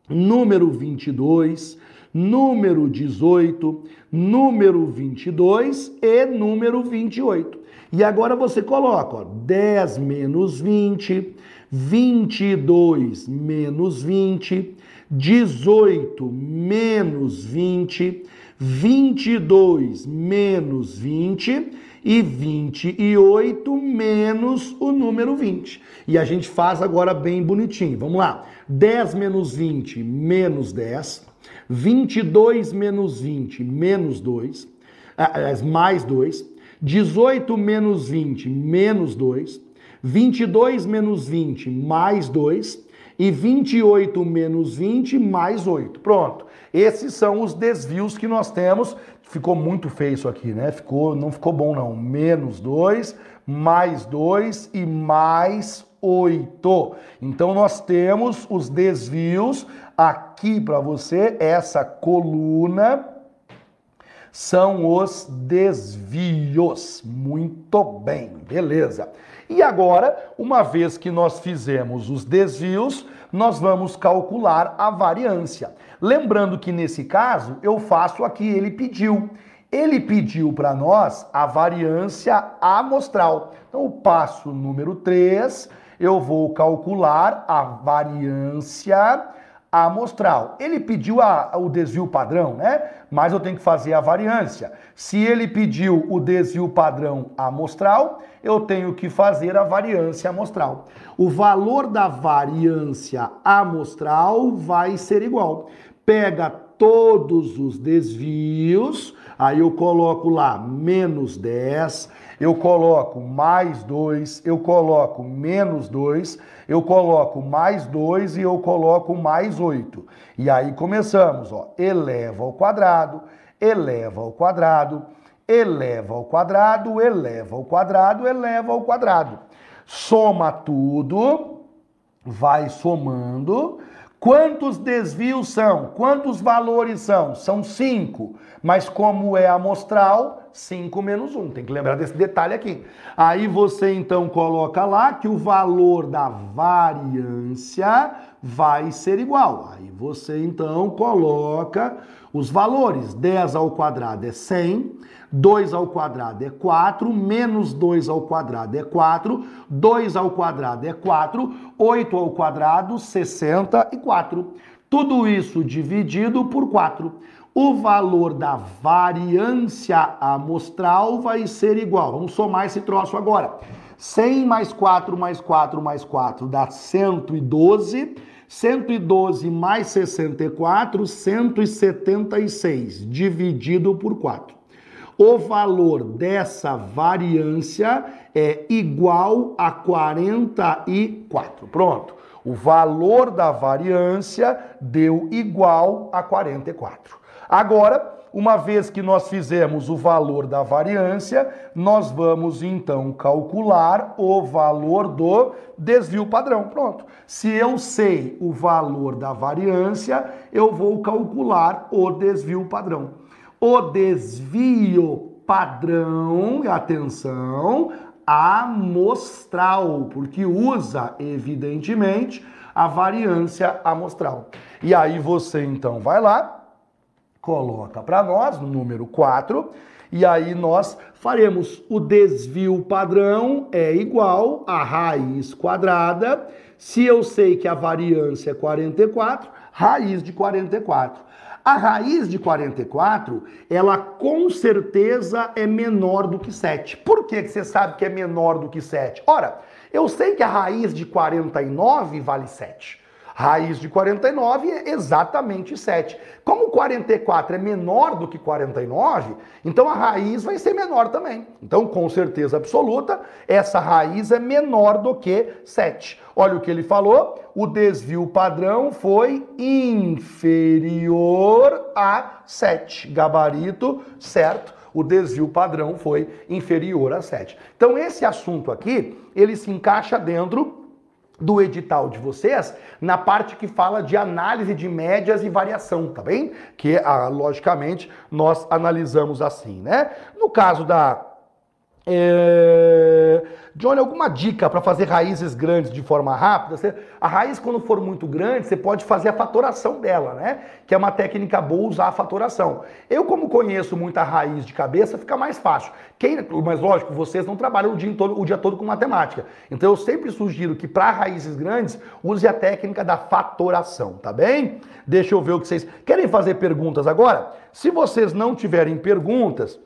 número 22, número 18, número 22 e número 28. E agora você coloca ó, 10 menos 20, 22 menos 20, 18 menos 20, 22 menos 20 e 28 menos o número 20. E a gente faz agora bem bonitinho. Vamos lá. 10 menos 20 menos 10. 22 menos 20 menos 2. Mais 2. 18 menos 20 menos 2. 22 menos 20 mais 2 e 28 menos 20 mais 8. Pronto. Esses são os desvios que nós temos. Ficou muito feio isso aqui, né? Ficou, não ficou bom não. Menos 2, mais 2 e mais 8. Então nós temos os desvios aqui para você, essa coluna são os desvios. Muito bem, beleza. E agora, uma vez que nós fizemos os desvios, nós vamos calcular a variância. Lembrando que nesse caso, eu faço aqui, ele pediu. Ele pediu para nós a variância amostral. Então, o passo número 3, eu vou calcular a variância amostral. Ele pediu a, o desvio padrão, né? Mas eu tenho que fazer a variância. Se ele pediu o desvio padrão amostral, eu tenho que fazer a variância amostral. O valor da variância amostral vai ser igual. Pega todos os desvios, aí eu coloco lá menos 10, eu coloco mais 2, eu coloco menos 2, eu coloco mais 2 e eu coloco mais 8. E aí começamos, ó, eleva ao quadrado, eleva ao quadrado, eleva ao quadrado, eleva ao quadrado, eleva ao quadrado. Soma tudo, vai somando, Quantos desvios são? Quantos valores são? São cinco. Mas como é amostral, 5 menos 1. Tem que lembrar desse detalhe aqui. Aí você então coloca lá que o valor da variância vai ser igual. Aí você então coloca os valores. 10 ao quadrado é 100, 2 ao quadrado é 4, menos 2 ao quadrado é 4, 2 ao quadrado é 4, 8 ao quadrado, 64. Tudo isso dividido por 4 o valor da variância amostral vai ser igual. Vamos somar esse troço agora. 100 mais 4 mais 4 mais 4 dá 112. 112 mais 64, 176, dividido por 4. O valor dessa variância é igual a 44. Pronto. O valor da variância deu igual a 44. Agora, uma vez que nós fizemos o valor da variância, nós vamos então calcular o valor do desvio padrão. Pronto. Se eu sei o valor da variância, eu vou calcular o desvio padrão. O desvio padrão, atenção, amostral, porque usa, evidentemente, a variância amostral. E aí você então vai lá, coloca para nós no número 4, e aí nós faremos o desvio padrão é igual a raiz quadrada. Se eu sei que a variância é 44, raiz de 44. A raiz de 44, ela com certeza é menor do que 7. Por que, que você sabe que é menor do que 7? Ora, eu sei que a raiz de 49 vale 7. Raiz de 49 é exatamente 7. Como 44 é menor do que 49, então a raiz vai ser menor também. Então, com certeza absoluta, essa raiz é menor do que 7. Olha o que ele falou: o desvio padrão foi inferior a 7. Gabarito, certo? o desvio padrão foi inferior a 7. Então esse assunto aqui, ele se encaixa dentro do edital de vocês na parte que fala de análise de médias e variação, tá bem? Que, ah, logicamente, nós analisamos assim, né? No caso da é... Johnny, alguma dica para fazer raízes grandes de forma rápida? A raiz, quando for muito grande, você pode fazer a fatoração dela, né? Que é uma técnica boa usar a fatoração. Eu, como conheço muita raiz de cabeça, fica mais fácil. Quem, mas lógico, vocês não trabalham o dia, todo, o dia todo com matemática. Então eu sempre sugiro que para raízes grandes, use a técnica da fatoração, tá bem? Deixa eu ver o que vocês. Querem fazer perguntas agora? Se vocês não tiverem perguntas.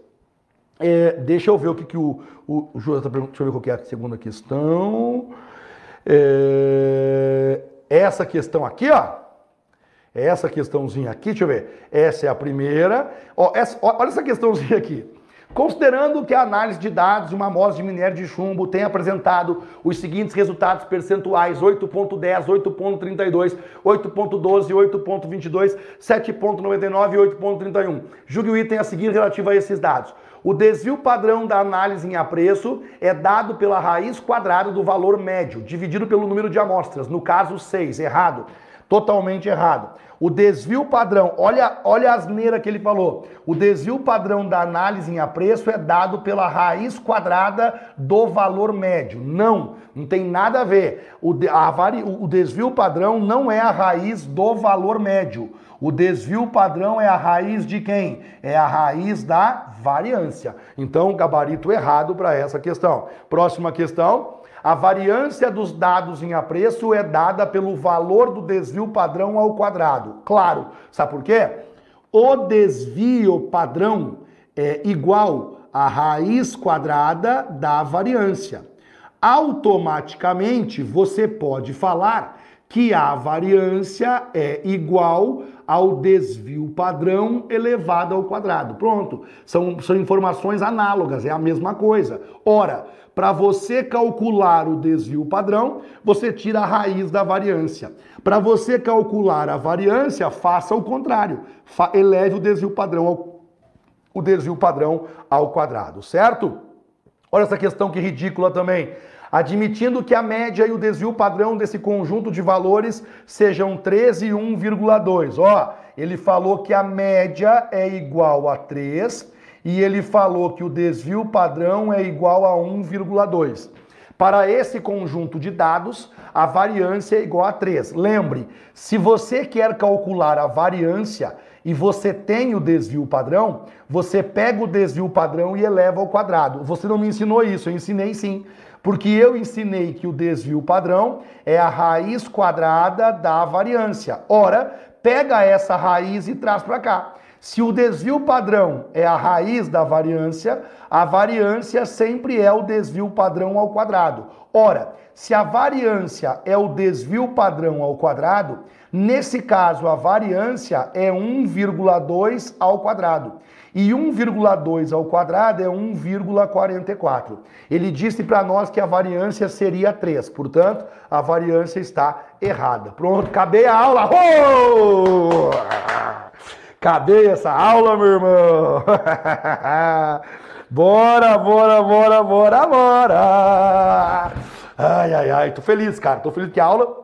É, deixa eu ver o que, que o, o, o Júlio está perguntando. Deixa eu ver qual que é a segunda questão. É, essa questão aqui, ó. Essa questãozinha aqui, deixa eu ver. Essa é a primeira. Ó, essa, ó, olha essa questãozinha aqui. Considerando que a análise de dados de uma amostra de minério de chumbo tem apresentado os seguintes resultados percentuais: 8.10, 8.32, 8.12, 8.22, 7.99 e 8.31. Julgue o item a seguir relativo a esses dados. O desvio padrão da análise em apreço é dado pela raiz quadrada do valor médio, dividido pelo número de amostras, no caso 6, errado. Totalmente errado. O desvio padrão, olha, olha a asneira que ele falou. O desvio padrão da análise em apreço é dado pela raiz quadrada do valor médio. Não, não tem nada a ver. O, a, o desvio padrão não é a raiz do valor médio. O desvio padrão é a raiz de quem? É a raiz da variância. Então, gabarito errado para essa questão. Próxima questão. A variância dos dados em apreço é dada pelo valor do desvio padrão ao quadrado. Claro. Sabe por quê? O desvio padrão é igual à raiz quadrada da variância. Automaticamente você pode falar que a variância é igual ao desvio padrão elevado ao quadrado. Pronto, são, são informações análogas, é a mesma coisa. Ora, para você calcular o desvio padrão, você tira a raiz da variância. Para você calcular a variância, faça o contrário. Fa eleve o desvio padrão ao, o desvio padrão ao quadrado, certo? Olha essa questão que ridícula também admitindo que a média e o desvio padrão desse conjunto de valores sejam 13 e 1,2. Ó, ele falou que a média é igual a 3 e ele falou que o desvio padrão é igual a 1,2. Para esse conjunto de dados, a variância é igual a 3. Lembre, se você quer calcular a variância e você tem o desvio padrão, você pega o desvio padrão e eleva ao quadrado. Você não me ensinou isso, eu ensinei sim. Porque eu ensinei que o desvio padrão é a raiz quadrada da variância. Ora, pega essa raiz e traz para cá. Se o desvio padrão é a raiz da variância, a variância sempre é o desvio padrão ao quadrado. Ora, se a variância é o desvio padrão ao quadrado, nesse caso a variância é 1,2 ao quadrado. E 1,2 ao quadrado é 1,44. Ele disse para nós que a variância seria 3. Portanto, a variância está errada. Pronto, acabei a aula. Oh! Acabei essa aula, meu irmão. bora, bora, bora, bora, bora. Ai, ai, ai. Tô feliz, cara. Tô feliz que a aula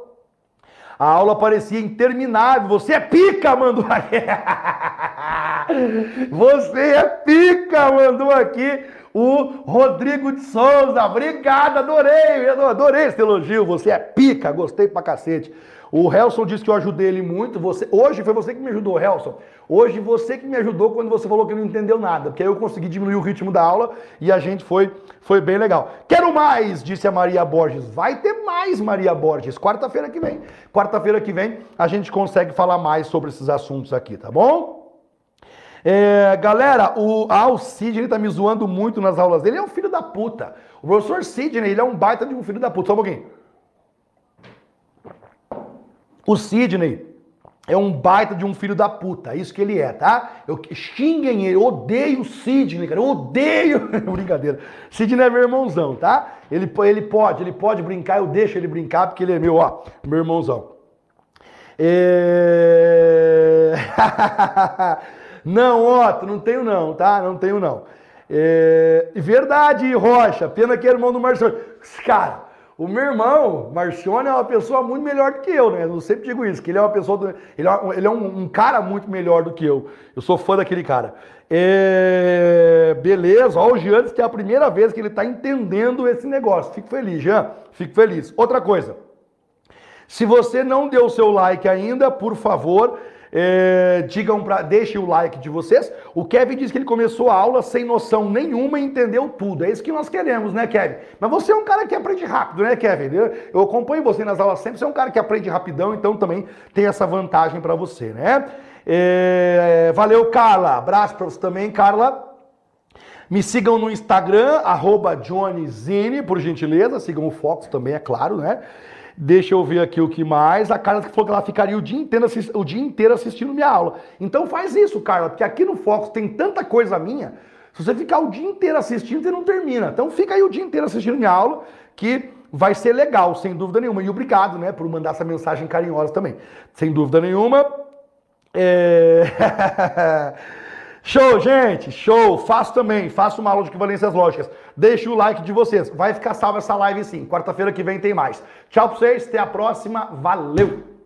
a aula parecia interminável. Você é pica, mandou aqui. Você é pica, mandou aqui o Rodrigo de Souza. Obrigado, adorei, adorei esse elogio. Você é pica, gostei pra cacete. O Helson disse que eu ajudei ele muito. Você, hoje foi você que me ajudou, Helson. Hoje você que me ajudou quando você falou que não entendeu nada, porque aí eu consegui diminuir o ritmo da aula e a gente foi, foi bem legal. Quero mais, disse a Maria Borges. Vai ter mais, Maria Borges. Quarta-feira que vem. Quarta-feira que vem a gente consegue falar mais sobre esses assuntos aqui, tá bom? É, galera, o, ah, o Sidney tá me zoando muito nas aulas dele. Ele é um filho da puta. O professor Sidney, ele é um baita de um filho da puta. Só um pouquinho. O Sidney é um baita de um filho da puta, isso que ele é, tá? Eu xinguem ele, odeio o Sidney, cara, eu odeio. Brincadeira. Sidney é meu irmãozão, tá? Ele, ele pode, ele pode brincar, eu deixo ele brincar porque ele é meu, ó, meu irmãozão. É... não, Otto, não tenho não, tá? Não tenho não. É... Verdade, Rocha, pena que é irmão do Marcelo. Cara, o meu irmão, Marcione, é uma pessoa muito melhor do que eu, né? Eu sempre digo isso, que ele é uma pessoa. Do, ele é, ele é um, um, cara muito melhor do que eu. Eu sou fã daquele cara. É, beleza, ó, o Giannis, que é a primeira vez que ele está entendendo esse negócio. Fico feliz, Jean. Fico feliz. Outra coisa. Se você não deu o seu like ainda, por favor, é, digam para, deixem o like de vocês. O Kevin disse que ele começou a aula sem noção nenhuma e entendeu tudo. É isso que nós queremos, né, Kevin? Mas você é um cara que aprende rápido, né, Kevin? Eu acompanho você nas aulas sempre. Você é um cara que aprende rapidão, então também tem essa vantagem para você, né? É, valeu, Carla. Abraço para você também, Carla. Me sigam no Instagram, arroba JohnnyZine, por gentileza. Sigam o Fox também, é claro, né? Deixa eu ver aqui o que mais. A Carla falou que ela ficaria o dia inteiro, o dia inteiro assistindo minha aula. Então faz isso, Carla, porque aqui no Fox tem tanta coisa minha. Se você ficar o dia inteiro assistindo, você não termina. Então fica aí o dia inteiro assistindo minha aula, que vai ser legal, sem dúvida nenhuma. E obrigado, né, por mandar essa mensagem carinhosa também. Sem dúvida nenhuma. É... Show, gente, show. Faço também, faço uma aula de equivalências lógicas. Deixe o like de vocês. Vai ficar salva essa live sim. Quarta-feira que vem tem mais. Tchau pra vocês, até a próxima. Valeu!